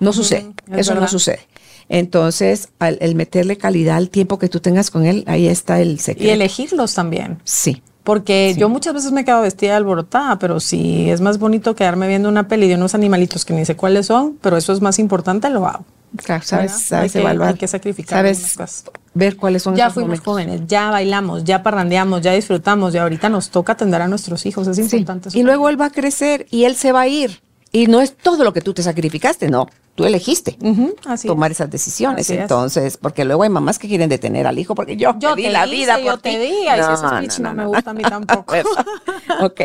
no sucede. Eso no sucede. Entonces, al, el meterle calidad al tiempo que tú tengas con él, ahí está el secreto. Y elegirlos también. Sí. Porque yo muchas veces me quedo vestida alborotada, pero si es más bonito quedarme viendo una peli de unos animalitos que ni sé cuáles son, pero eso es más importante, lo hago. Claro, sabes, sabes evaluar. Hay que sacrificar. Sabes ver cuáles son Ya fuimos jóvenes, ya bailamos, ya parrandeamos, ya disfrutamos y ahorita nos toca atender a nuestros hijos. Es importante. Y luego él va a crecer y él se va a ir. Y no es todo lo que tú te sacrificaste, no. Tú elegiste así tomar es. esas decisiones. Es. Entonces, porque luego hay mamás que quieren detener al hijo porque yo, Yo te di la hice, vida yo por te ti. di. Sí, ese speech no me gusta a mí tampoco. ok.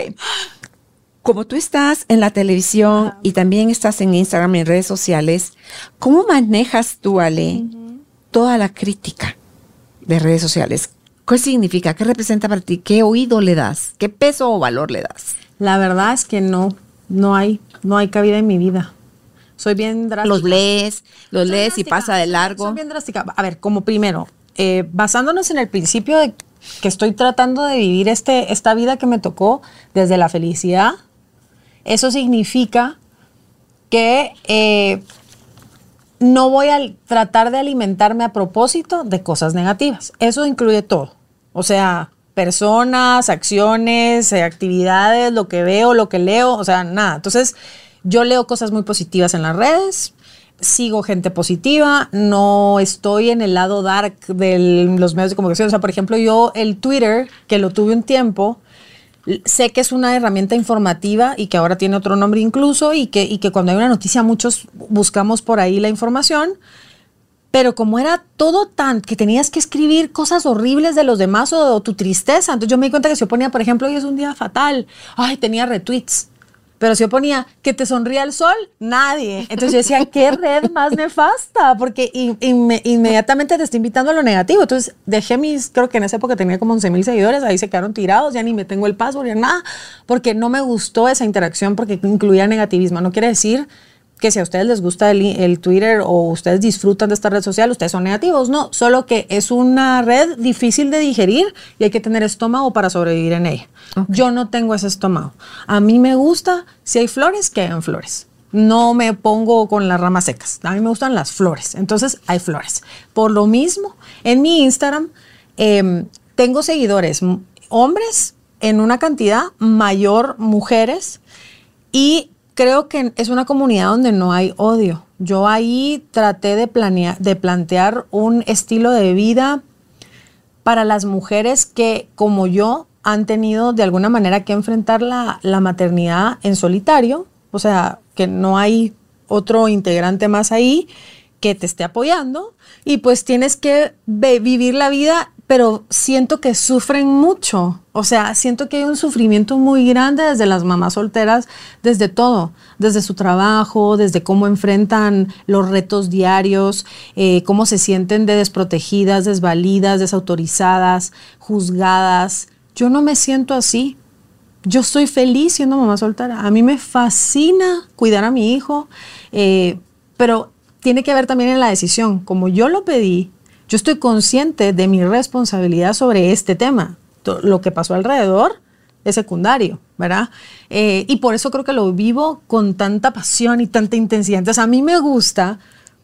Como tú estás en la televisión y también estás en Instagram y en redes sociales, ¿cómo manejas tú, Ale, toda la crítica de redes sociales? ¿Qué significa? ¿Qué representa para ti? ¿Qué oído le das? ¿Qué peso o valor le das? La verdad es que no, no hay, no hay cabida en mi vida. Soy bien drástica. Los lees, los Soy lees y pasa de largo. Soy bien drástica. A ver, como primero, eh, basándonos en el principio de que estoy tratando de vivir este, esta vida que me tocó desde la felicidad, eso significa que eh, no voy a tratar de alimentarme a propósito de cosas negativas. Eso incluye todo. O sea, personas, acciones, eh, actividades, lo que veo, lo que leo, o sea, nada. Entonces, yo leo cosas muy positivas en las redes, sigo gente positiva, no estoy en el lado dark de los medios de comunicación. O sea, por ejemplo, yo el Twitter, que lo tuve un tiempo, sé que es una herramienta informativa y que ahora tiene otro nombre incluso y que, y que cuando hay una noticia muchos buscamos por ahí la información. Pero como era todo tan que tenías que escribir cosas horribles de los demás o, o tu tristeza, entonces yo me di cuenta que si yo ponía, por ejemplo, hoy es un día fatal, ay, tenía retweets. Pero si yo ponía que te sonría el sol, nadie. Entonces yo decía, qué red más nefasta, porque in- inme- inmediatamente te está invitando a lo negativo. Entonces dejé mis, creo que en esa época tenía como 11 mil seguidores, ahí se quedaron tirados, ya ni me tengo el password, ya nada, porque no me gustó esa interacción porque incluía negativismo. No quiere decir que si a ustedes les gusta el, el Twitter o ustedes disfrutan de esta red social, ustedes son negativos. No, solo que es una red difícil de digerir y hay que tener estómago para sobrevivir en ella. Yo no tengo ese estómago. A mí me gusta, si hay flores, que hayan flores. No me pongo con las ramas secas. A mí me gustan las flores. Entonces hay flores. Por lo mismo, en mi Instagram em, tengo seguidores hombres en una cantidad mayor mujeres y creo que es una comunidad donde no hay odio. Yo ahí traté de, planear, de plantear un estilo de vida para las mujeres que, como yo, han tenido de alguna manera que enfrentar la, la maternidad en solitario, o sea, que no hay otro integrante más ahí que te esté apoyando y pues tienes que vivir la vida, pero siento que sufren mucho, o sea, siento que hay un sufrimiento muy grande desde las mamás solteras, desde todo, desde su trabajo, desde cómo enfrentan los retos diarios, eh, cómo se sienten de desprotegidas, desvalidas, desautorizadas, juzgadas. Yo no me siento así. Yo estoy feliz siendo mamá soltera. A mí me fascina cuidar a mi hijo, eh, pero tiene que ver también en la decisión. Como yo lo pedí, yo estoy consciente de mi responsabilidad sobre este tema. Lo que pasó alrededor es secundario, ¿verdad? Eh, y por eso creo que lo vivo con tanta pasión y tanta intensidad. Entonces, a mí me gusta,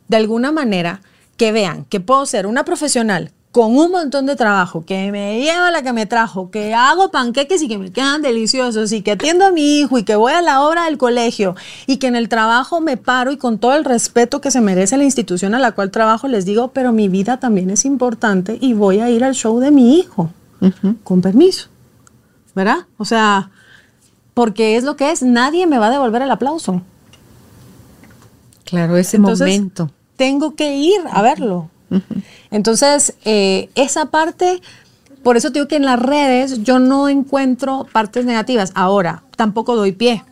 de alguna manera, que vean que puedo ser una profesional con un montón de trabajo, que me lleva la que me trajo, que hago panqueques y que me quedan deliciosos, y que atiendo a mi hijo y que voy a la obra del colegio, y que en el trabajo me paro y con todo el respeto que se merece la institución a la cual trabajo, les digo, pero mi vida también es importante y voy a ir al show de mi hijo, con permiso, ¿verdad? O sea, porque es lo que es, nadie me va a devolver el aplauso. Claro, ese Entonces, momento. Tengo que ir a verlo. Entonces, eh, esa parte, por eso te digo que en las redes yo no encuentro partes negativas. Ahora, tampoco doy pie.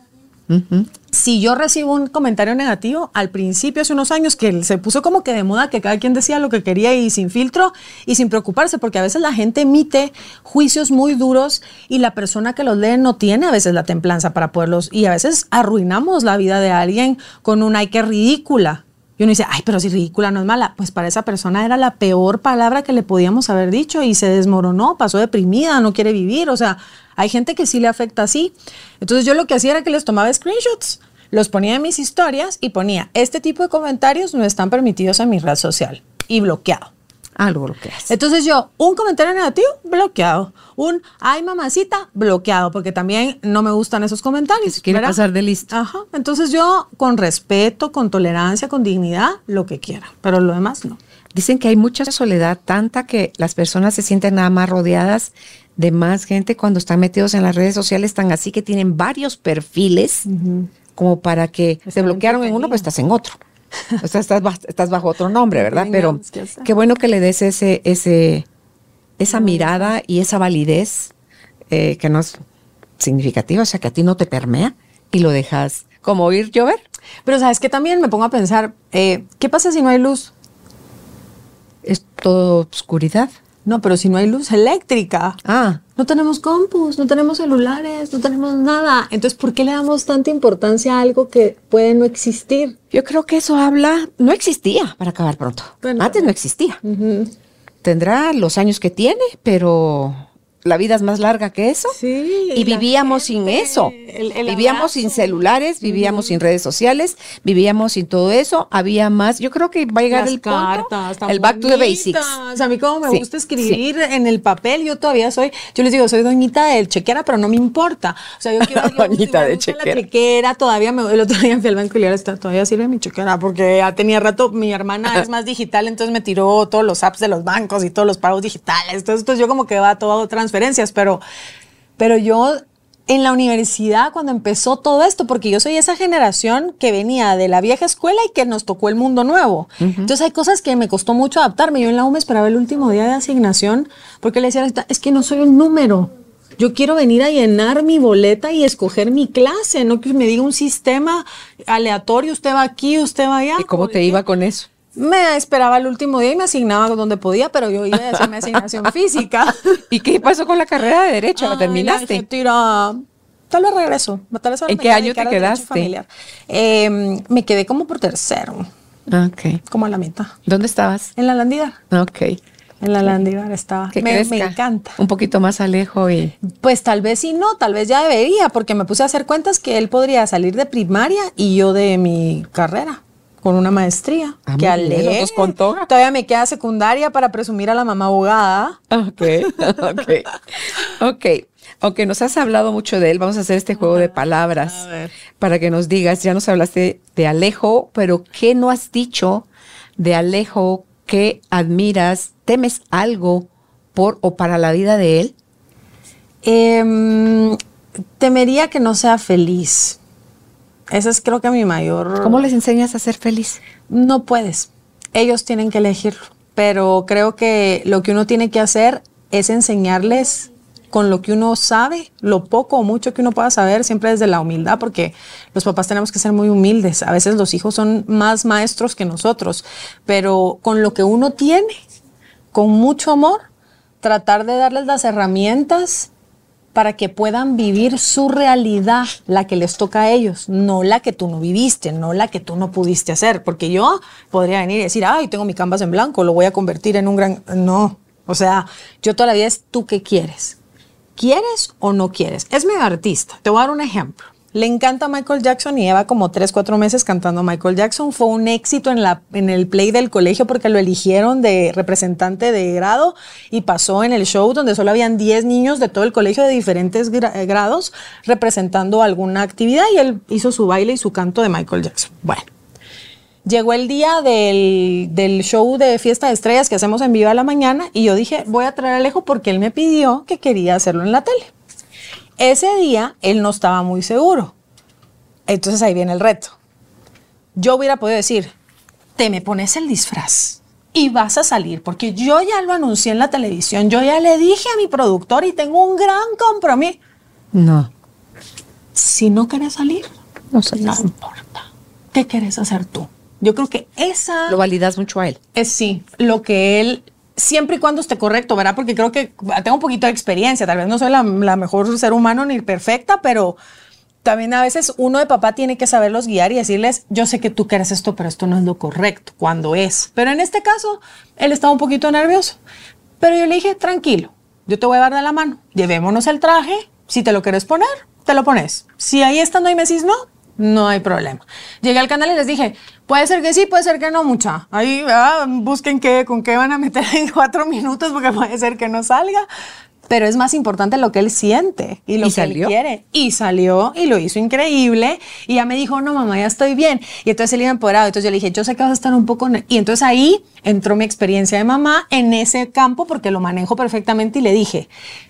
Si yo recibo un comentario negativo, al principio, hace unos años, que se puso como que de moda que cada quien decía lo que quería y sin filtro y sin preocuparse, porque a veces la gente emite juicios muy duros y la persona que los lee no tiene a veces la templanza para poderlos, y a veces arruinamos la vida de alguien con un ay, qué ridícula. Y uno dice, ay, pero si ridícula no es mala. Pues para esa persona era la peor palabra que le podíamos haber dicho y se desmoronó, pasó deprimida, no quiere vivir. O sea, hay gente que sí le afecta así. Entonces yo lo que hacía era que les tomaba screenshots, los ponía en mis historias y ponía, este tipo de comentarios no están permitidos en mi red social y bloqueado. Algo lo que hace. Entonces yo, un comentario negativo, bloqueado. Un, ay mamacita, bloqueado, porque también no me gustan esos comentarios. se quiere ¿verdad? pasar de listo. Ajá. Entonces yo, con respeto, con tolerancia, con dignidad, lo que quiera. Pero lo demás no. Dicen que hay mucha soledad, tanta que las personas se sienten nada más rodeadas de más gente cuando están metidos en las redes sociales, tan así que tienen varios perfiles como para que se bloquearon en uno, pues estás en otro. O sea, estás, estás bajo otro nombre, ¿verdad? Pero qué bueno que le des ese, ese, esa mirada y esa validez eh, que no es significativa, o sea, que a ti no te permea y lo dejas como oír llover. Pero sabes que también me pongo a pensar, eh, ¿qué pasa si no hay luz? Es todo oscuridad. No, pero si no hay luz eléctrica. Ah, No tenemos compus, no tenemos celulares, no tenemos nada. Entonces, ¿por qué le damos tanta importancia a algo que puede no existir? yo creo que eso habla, no existía para acabar pronto. Bueno. Antes no existía. Tendrá los años que tiene, pero la vida es más larga que eso. Sí, Y vivíamos sin eso. el- el vivíamos sin celulares, vivíamos sin redes sociales, vivíamos sin todo eso. Había más. Yo creo que va a llegar Las el punto, cartas, tan el back to the basics. A mí como me Sí, gusta escribir en el papel, yo todavía soy, yo les digo, soy doñita del chequera, pero no me importa. O sea, yo quiero Doñita de gusta la chequera. chequera, todavía me, el otro día fui al banco y le dije, "Está- todavía sirve mi chequera, porque ya tenía rato, mi hermana es más digital, entonces me tiró todos los apps de los bancos y todos los pagos digitales. Entonces, pues yo como que va todo transferencias, pero, pero yo en la universidad cuando empezó todo esto, porque yo soy esa generación que venía de la vieja escuela y que nos tocó el mundo nuevo. Entonces hay cosas que me costó mucho adaptarme. Yo en la U me esperaba el último día de asignación porque le decía, es que no soy un número. Yo quiero venir a llenar mi boleta y escoger mi clase, no que me diga un sistema aleatorio, usted va aquí, usted va allá. ¿Y cómo te ¿de iba con eso? Me esperaba el último día y me asignaba donde podía, pero yo iba a hacer mi asignación física. ¿Y qué pasó con la carrera de Derecho? ¿La terminaste? tira, tal vez regreso. Tal vez ¿En qué año te quedaste? Eh, me quedé como por tercero, Ok. como a la mitad. ¿Dónde estabas? En la Landívar. Ok. En la Landívar estaba. Que Me, me encanta. Un poquito más alejo y... Pues tal vez sí, no, tal vez ya debería, porque me puse a hacer cuentas que él podría salir de primaria y yo de mi carrera. Con una maestría. Ah, que los dos con. Todavía me queda secundaria para presumir a la mamá abogada. Ok, ok, ok. Aunque nos has hablado mucho de él, vamos a hacer este juego de palabras para que nos digas, ya nos hablaste de Alejo, pero ¿qué no has dicho de Alejo que admiras, temes algo por o para la vida de él? Em, temería que no sea feliz. Ese es creo que mi mayor... ¿Cómo les enseñas a ser feliz? No puedes. Ellos tienen que elegirlo. Pero creo que lo que uno tiene que hacer es enseñarles con lo que uno sabe, lo poco o mucho que uno pueda saber, siempre desde la humildad, porque los papás tenemos que ser muy humildes. A veces los hijos son más maestros que nosotros, pero con lo que uno tiene, con mucho amor, tratar de darles las herramientas para que puedan vivir su realidad, la que les toca a ellos, no la que tú no viviste, no la que tú no pudiste hacer, porque yo podría venir y decir, ay, tengo mi canvas en blanco, lo voy a convertir en un gran... No, o sea, yo toda la vida es tú qué quieres. ¿Quieres o no quieres? Es medio artista. Te voy a dar un ejemplo. Le encanta Michael Jackson y lleva como tres, cuatro meses cantando Michael Jackson. Fue un éxito en, la, en el play del colegio porque lo eligieron de representante de grado y pasó en el show donde solo habían 10 niños de todo el colegio de diferentes eh, grados representando alguna actividad y él hizo su baile y su canto de Michael Jackson. Bueno. Llegó el día del, del show de Fiesta de Estrellas que hacemos en Viva la Mañana y yo dije, voy a traer a Alejo porque él me pidió que quería hacerlo en la tele. Ese día él no estaba muy seguro. Entonces ahí viene el reto. Yo hubiera podido decir, te me pones el disfraz y vas a salir porque yo ya lo anuncié en la televisión, yo ya le dije a mi productor y tengo un gran compromiso. No, Si no quieres salir, no sé. no importa. ¿Qué quieres hacer tú? Yo creo que esa Lo validas mucho a él. es sí, lo que él, siempre y cuando esté correcto, ¿verdad? Porque creo que tengo un poquito de experiencia, tal vez no soy la, la mejor ser humano ni perfecta, pero también a veces uno de papá tiene que saberlos guiar y decirles, yo sé que tú quieres esto, pero esto no es lo correcto, cuando es. Pero en este caso, él estaba un poquito nervioso, pero yo le dije, tranquilo, yo te voy a dar de la mano, llevémonos el traje, si te lo quieres poner, te lo pones. Si ahí estando y me decís no, no hay problema. Llegué al canal y les dije, puede ser que sí, puede ser que no, mucha. Ahí ah, busquen qué, con qué van a meter en cuatro minutos porque puede ser que no salga. Pero es más importante lo que él siente y lo ¿Y que salió? él quiere. Y salió y lo hizo increíble. Y ya me dijo, no, mamá, ya estoy bien. Y entonces él iba empoderado. Entonces yo le dije, yo sé que vas a estar un poco... ne-". Y entonces ahí entró mi experiencia de mamá en ese campo porque lo manejo perfectamente y le dije,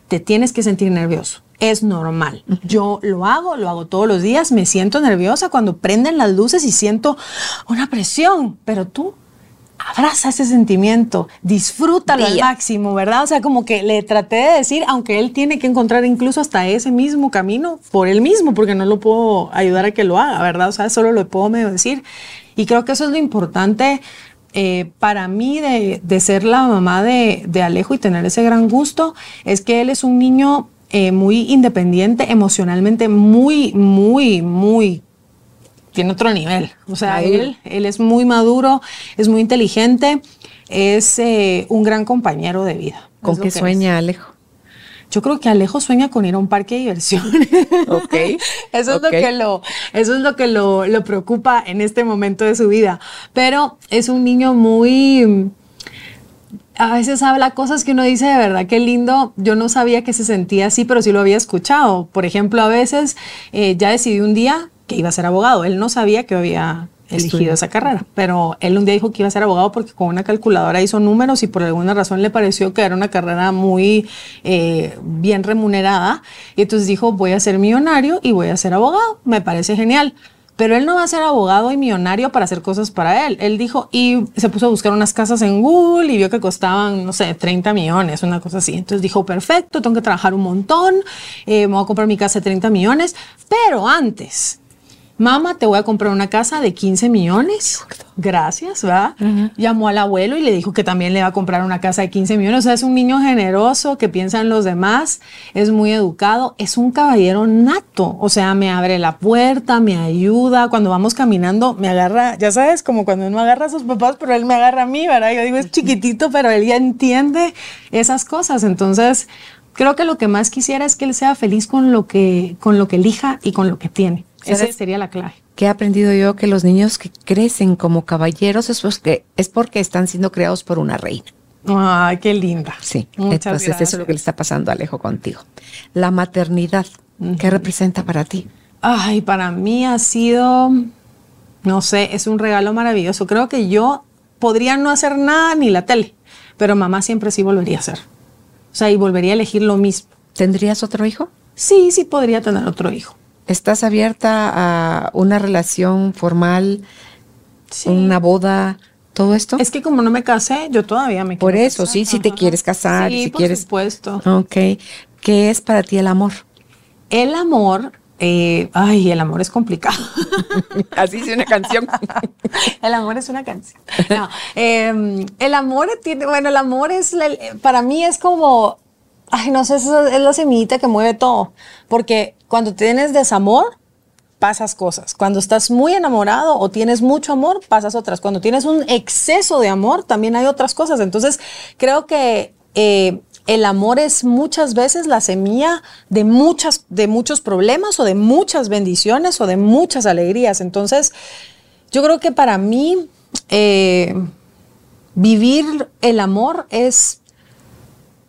te tienes que sentir nervioso. Es normal. Yo lo hago, lo hago todos los días. Me siento nerviosa cuando prenden las luces y siento una presión. Pero tú abraza ese sentimiento, disfrútalo al máximo, ¿verdad? O sea, como que le traté de decir, aunque él tiene que encontrar incluso hasta ese mismo camino por él mismo, porque no lo puedo ayudar a que lo haga, ¿verdad? O sea, solo lo puedo medio decir. Y creo que eso es lo importante eh, para mí de, de ser la mamá de, de Alejo y tener ese gran gusto, es que él es un niño eh, muy independiente, emocionalmente muy, muy, muy tiene otro nivel. O sea, Maduro. él, él es muy maduro, es muy inteligente, es eh, un gran compañero de vida. ¿Con qué que sueña Alejo? Yo creo que Alejo sueña con ir a un parque de diversiones. Ok, Eso es lo que lo, eso es lo que lo, lo preocupa en este momento de su vida. Pero es un niño muy a veces habla cosas que uno dice de verdad qué lindo. Yo no sabía que se sentía así, pero sí lo había escuchado. Por ejemplo, a veces eh, ya decidí un día que iba a ser abogado. Él no sabía que había elegido Estudiar. esa carrera, pero él un día dijo que iba a ser abogado porque con una calculadora hizo números y por alguna razón le pareció que era una carrera muy eh, bien remunerada. Y entonces dijo, voy a ser millonario y voy a ser abogado. Me parece genial. Pero él no va a ser abogado y millonario para hacer cosas para él. Él dijo, y se puso a buscar unas casas en Google y vio que costaban, no sé, 30 millones, una cosa así. Entonces dijo, perfecto, tengo que trabajar un montón, eh, me voy a comprar mi casa de 30 millones, pero antes, mamá, te voy a comprar una casa de 15 millones. Gracias, ¿va? Llamó al abuelo y le dijo que también le va a comprar una casa de 15 millones. O sea, es un niño generoso que piensa en los demás, es muy educado, es un caballero nato. O sea, me abre la puerta, me ayuda. Cuando vamos caminando, me agarra, ya sabes, como cuando uno agarra a sus papás, pero él me agarra a mí, ¿verdad? Yo digo, es chiquitito, pero él ya entiende esas cosas. Entonces, creo que lo que más quisiera es que él sea feliz con lo que, con lo que elija y con lo que tiene. Esa sería la clave. que he aprendido yo que los niños que crecen como caballeros es porque, es porque están siendo creados por una reina. Ay, qué linda. Sí, Muchas entonces eso es lo que le está pasando a Alejo contigo. La maternidad, ¿qué representa para ti? Ay, para mí ha sido, no sé, es un regalo maravilloso. Creo que yo podría no hacer nada ni la tele, pero mamá siempre sí volvería a hacer. O sea, y volvería a elegir lo mismo. ¿Tendrías otro hijo? Sí, sí podría tener otro hijo. ¿Estás abierta a una relación formal, Sí. una boda, todo esto? Es que como no me casé, yo todavía me Por eso, casar. sí, si te quieres casar, Sí, si por quieres- supuesto. Ok. ¿Qué es para ti el amor? El amor, eh, ay, el amor es complicado. Así dice una canción. El amor es una canción. No, eh, el amor tiene, bueno, el amor es, para mí es como, ay, no sé, es, es la semillita que mueve todo. Porque cuando tienes desamor, pasas cosas. Cuando estás muy enamorado o tienes mucho amor, pasas otras. Cuando tienes un exceso de amor, también hay otras cosas. Entonces, creo que eh, el amor es muchas veces la semilla de, muchas, de muchos problemas o de muchas bendiciones o de muchas alegrías. Entonces, yo creo que para mí eh, vivir el amor es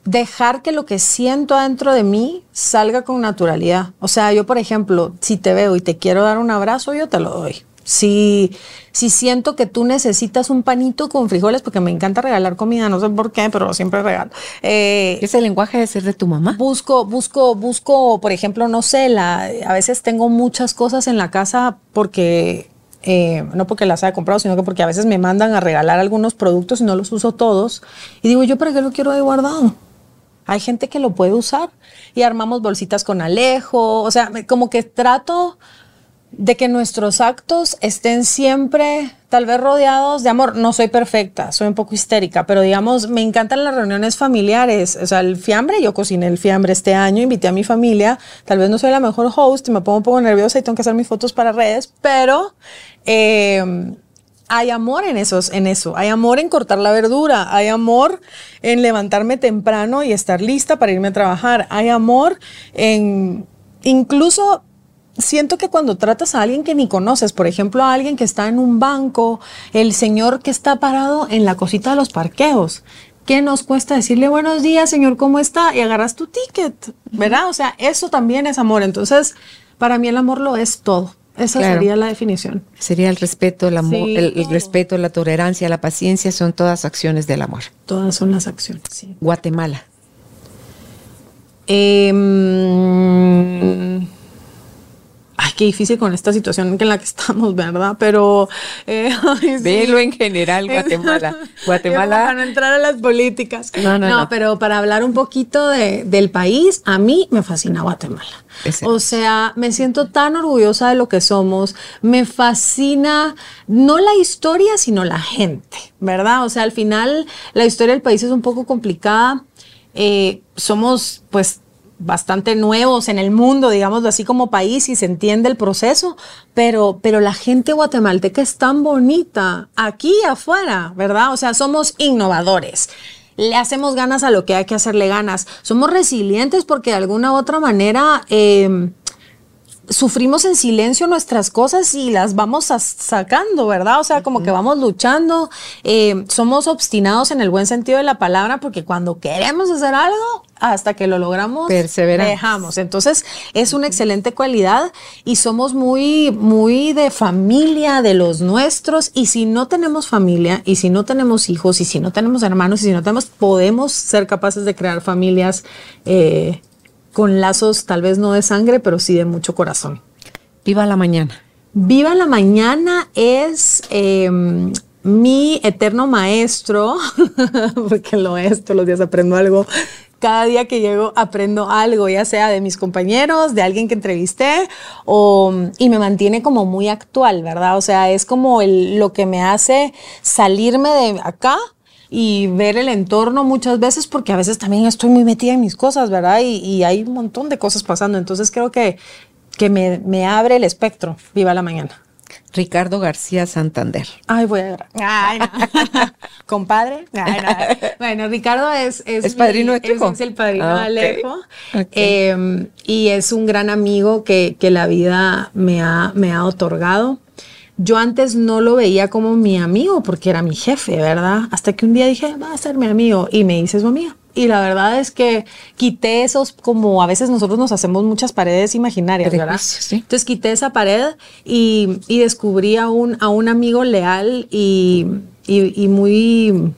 dejar que lo que siento adentro de mí salga con naturalidad. O sea, yo, por ejemplo, si te veo y te quiero dar un abrazo, yo te lo doy. Si, si siento que tú necesitas un panito con frijoles, porque me encanta regalar comida, no sé por qué, pero siempre regalo. Eh, ¿Es el lenguaje de ser de tu mamá? Busco, busco, busco, por ejemplo, no sé, la, a veces tengo muchas cosas en la casa porque, eh, no porque las haya comprado, sino que porque a veces me mandan a regalar algunos productos y no los uso todos. Y digo, ¿yo para qué lo quiero ahí guardado? Hay gente que lo puede usar y armamos bolsitas con Alejo, o sea, como que trato de que nuestros actos estén siempre tal vez rodeados de amor. No soy perfecta, soy un poco histérica, pero digamos, me encantan las reuniones familiares. O sea, el fiambre, yo cociné el fiambre este año, invité a mi familia. Tal vez no soy la mejor host, me pongo un poco nerviosa y tengo que hacer mis fotos para redes, pero eh, hay amor en, esos, en eso. Hay amor en cortar la verdura. Hay amor en levantarme temprano y estar lista para irme a trabajar. Hay amor en incluso siento que cuando tratas a alguien que ni conoces, por ejemplo, a alguien que está en un banco, el señor que está parado en la cosita de los parqueos, ¿qué nos cuesta decirle buenos días, señor, cómo está? Y agarras tu ticket, ¿verdad? O sea, eso también es amor. Entonces, para mí el amor lo es todo. Esa Claro. sería la definición. Sería el respeto, el amor, Sí, el, respeto, la tolerancia, la paciencia, son todas acciones del amor. Todas son las acciones, sí. Guatemala. Em, ay, qué difícil con esta situación en la que estamos, ¿verdad? Pero... eh, ay, sí. Velo en general, Guatemala. Para Guatemala. no entrar a las políticas. No, no, no. pero para hablar un poquito de- del país, a mí me fascina Guatemala. O sea, me siento tan orgullosa de lo que somos. Me fascina no la historia, sino la gente, ¿verdad? O sea, al final la historia del país es un poco complicada. Eh, somos, pues, bastante nuevos en el mundo, digámoslo así como país y se entiende el proceso, pero, pero la gente guatemalteca es tan bonita aquí afuera, ¿verdad? O sea, somos innovadores. Le hacemos ganas a lo que hay que hacerle ganas. Somos resilientes porque de alguna u otra manera eh, sufrimos en silencio nuestras cosas y las vamos sacando, ¿verdad? O sea, como que vamos luchando. eh, somos obstinados en el buen sentido de la palabra porque cuando queremos hacer algo, hasta que lo logramos, dejamos. Entonces, es una excelente cualidad y somos muy, muy de familia, de los nuestros. Y si no tenemos familia, y si no tenemos hijos, y si no tenemos hermanos, y si no tenemos, podemos ser capaces de crear familias eh, con lazos tal vez no de sangre, pero sí de mucho corazón. Viva la mañana. Viva la mañana es eh, mi eterno maestro, porque lo es, todos los días aprendo algo. Cada día que llego aprendo algo, ya sea de mis compañeros, de alguien que entrevisté, o, y me mantiene como muy actual, ¿verdad? O sea, es como el- lo que me hace salirme de acá y ver el entorno muchas veces, porque a veces también estoy muy metida en mis cosas, ¿verdad? Y, y hay un montón de cosas pasando. Entonces creo que, que me, me abre el espectro. Viva la mañana. Ricardo García Santander. Ay, voy a. Ay, no. Compadre. Ay, no. Bueno, Ricardo es... Es, ¿Es padrino de tu es- hijo? Es el padrino Ah, de. Alejo. Eh, y es un gran amigo que, que la vida me ha, me ha otorgado. Yo antes no lo veía como mi amigo porque era mi jefe, ¿verdad? Hasta que un día dije, va a ser mi amigo. Y me dice su amiga. Y la verdad es que quité esos, como a veces nosotros nos hacemos muchas paredes imaginarias, ¿verdad? Sí. Entonces quité esa pared y, y descubrí a un, a un amigo leal y, y- y muy...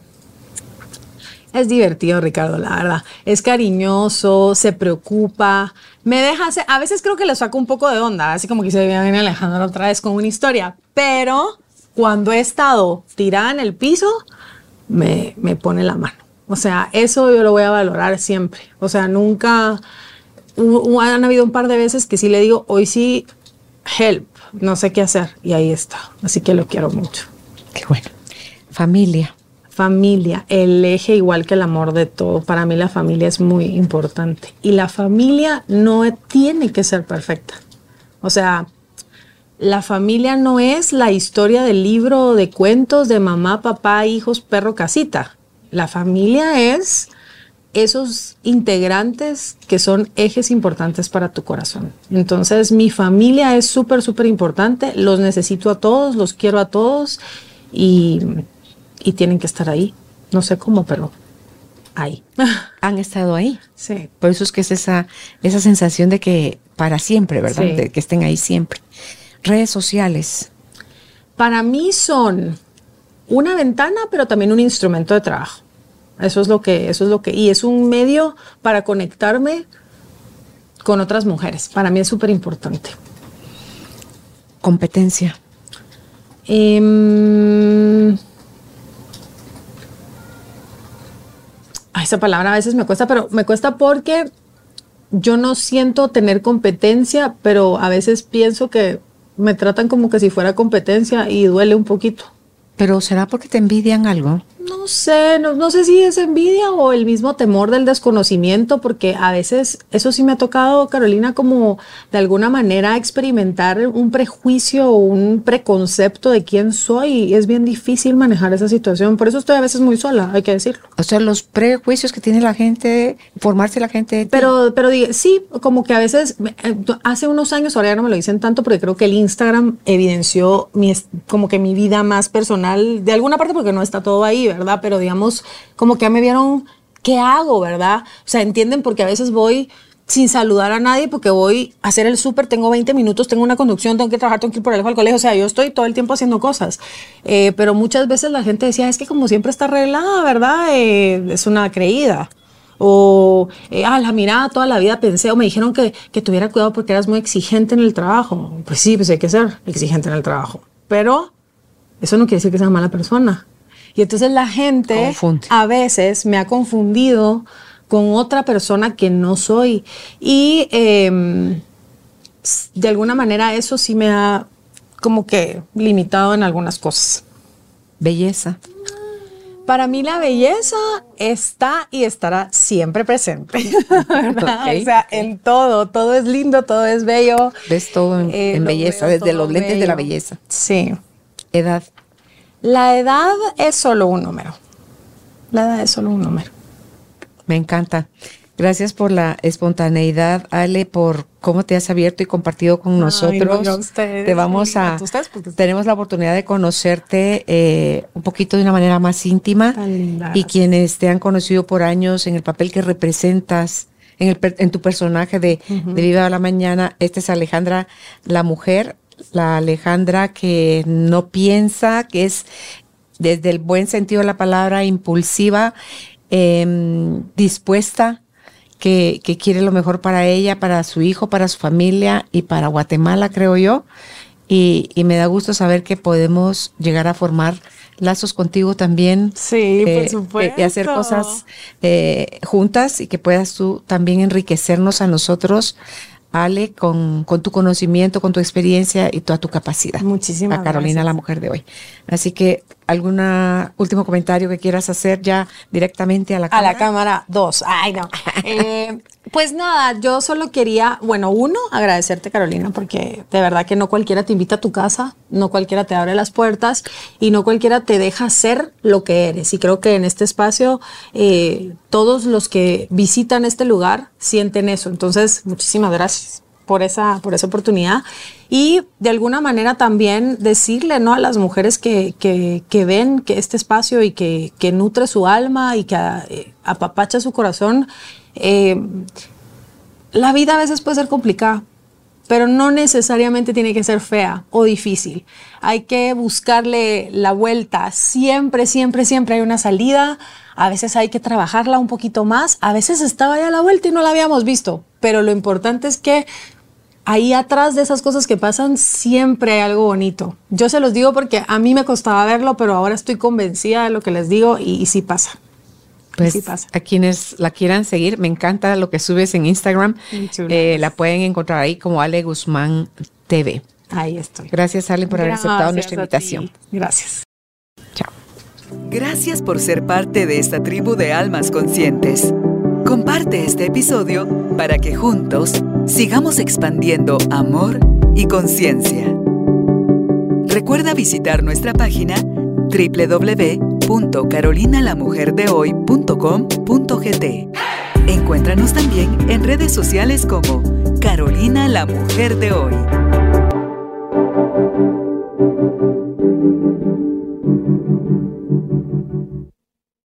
Es divertido, Ricardo, la verdad. Es cariñoso, se preocupa, me deja hacer... A veces creo que le saco un poco de onda, así como que se viene Alejandro otra vez con una historia, pero cuando he estado tirada en el piso, me, me pone la mano. O sea, eso yo lo voy a valorar siempre. O sea, nunca... han habido un par de veces que sí le digo, hoy sí, help, no sé qué hacer. Y ahí está. Así que lo quiero mucho. Qué bueno. Familia. Familia, el eje igual que el amor de todo. Para mí la familia es muy importante. Y la familia no tiene que ser perfecta. O sea, la familia no es la historia del libro de cuentos de mamá, papá, hijos, perro, casita. La familia es esos integrantes que son ejes importantes para tu corazón. Entonces, mi familia es súper, súper importante. Los necesito a todos, los quiero a todos y, y tienen que estar ahí. No sé cómo, pero ahí. Han estado ahí. sí. Por eso es que es esa, esa sensación de que para siempre, ¿verdad? Sí. De que estén ahí siempre. Redes sociales. Para mí son una ventana, pero también un instrumento de trabajo. Eso es lo que, eso es lo que, y es un medio para conectarme con otras mujeres. Para mí es súper importante. Competencia. Em, ay, esa palabra a veces me cuesta, pero me cuesta porque yo no siento tener competencia, pero a veces pienso que me tratan como que si fuera competencia y duele un poquito. Pero será porque te envidian algo. No sé, no, no sé si es envidia o el mismo temor del desconocimiento, porque a veces eso sí me ha tocado, Carolina, como de alguna manera experimentar un prejuicio o un preconcepto de quién soy y es bien difícil manejar esa situación. Por eso estoy a veces muy sola, hay que decirlo. O sea, los prejuicios que tiene la gente, formarse la gente. Pero, pero sí, como que a veces, eh, hace unos años, ahora ya no me lo dicen tanto, porque creo que el Instagram evidenció mi, como que mi vida más personal, de alguna parte porque no está todo ahí, ¿verdad? Pero digamos, como que me vieron, ¿qué hago, verdad? O sea, entienden porque a veces voy sin saludar a nadie porque voy a hacer el súper, tengo 20 minutos, tengo una conducción, tengo que trabajar, tengo que ir por el al colegio, o sea, yo estoy todo el tiempo haciendo cosas. Eh, pero muchas veces la gente decía, es que como siempre está arreglada, ¿verdad? Eh, es una creída. O, eh, ah, la mirada toda la vida pensé, o me dijeron que, que tuviera cuidado porque eras muy exigente en el trabajo. Pues sí, pues hay que ser exigente en el trabajo. Pero eso no quiere decir que sea mala persona. Y entonces la gente Confunde. a veces me ha confundido con otra persona que no soy. Y em, de alguna manera eso sí me ha como que limitado en algunas cosas. Belleza. Para mí la belleza está y estará siempre presente. O sea, en todo, todo es lindo, todo es bello. Ves todo en, Eh, en belleza, desde los lentes de la belleza. Sí. Edad. La edad es solo un número. La edad es solo un número. Me encanta. Gracias por la espontaneidad, Ale, por cómo te has abierto y compartido con Ay, nosotros. no, ustedes, te vamos a, a ustedes, porque- tenemos la oportunidad de conocerte eh, un poquito de una manera más íntima y quienes te han conocido por años en el papel que representas en, el, en tu personaje de, de Viva la Mañana. Esta es Alejandra, la mujer, la Alejandra que no piensa, que es desde el buen sentido de la palabra impulsiva, em, dispuesta, que, que quiere lo mejor para ella, para su hijo, para su familia y para Guatemala, creo yo. Y, y me da gusto saber que podemos llegar a formar lazos contigo también. Sí, por eh, supuesto. Y hacer cosas eh, juntas y que puedas tú también enriquecernos a nosotros, Ale, con, con tu conocimiento, con tu experiencia y toda tu capacidad. Muchísimas A Carolina, gracias. la mujer de hoy. Así que, ¿algún último comentario que quieras hacer ya directamente a la A cámara? la cámara dos. Ay, no. Eh, pues nada, yo solo quería, bueno, uno, agradecerte, Carolina, porque de verdad que no cualquiera te invita a tu casa, no cualquiera te abre las puertas y no cualquiera te deja ser lo que eres. Y creo que en este espacio eh, todos los que visitan este lugar sienten eso. Entonces, muchísimas gracias por esa, por esa oportunidad. Y de alguna manera también decirle ¿no? a las mujeres que, que, ven que este espacio y que, que nutre su alma y que eh, apapacha su corazón, eh, la vida a veces puede ser complicada, pero no necesariamente tiene que ser fea o difícil. Hay que buscarle la vuelta. Siempre, siempre, siempre hay una salida. A veces hay que trabajarla un poquito más. A veces estaba ya la vuelta y no la habíamos visto. Pero lo importante es que ahí atrás de esas cosas que pasan siempre hay algo bonito. Yo se los digo porque a mí me costaba verlo, pero ahora estoy convencida de lo que les digo y, y sí pasa. Pues Sí pasa. a quienes la quieran seguir, me encanta lo que subes en Instagram. Eh, la pueden encontrar ahí como Ale Guzmán TV. Ahí estoy. Gracias, Ale, por haber aceptado nuestra invitación. Gracias. Chao. Gracias por ser parte de esta tribu de almas conscientes. Comparte este episodio para que juntos sigamos expandiendo amor y conciencia. Recuerda visitar nuestra página www.carolinalamujerdehoy.com.gt. Encuéntranos también en redes sociales como Carolina la Mujer de Hoy.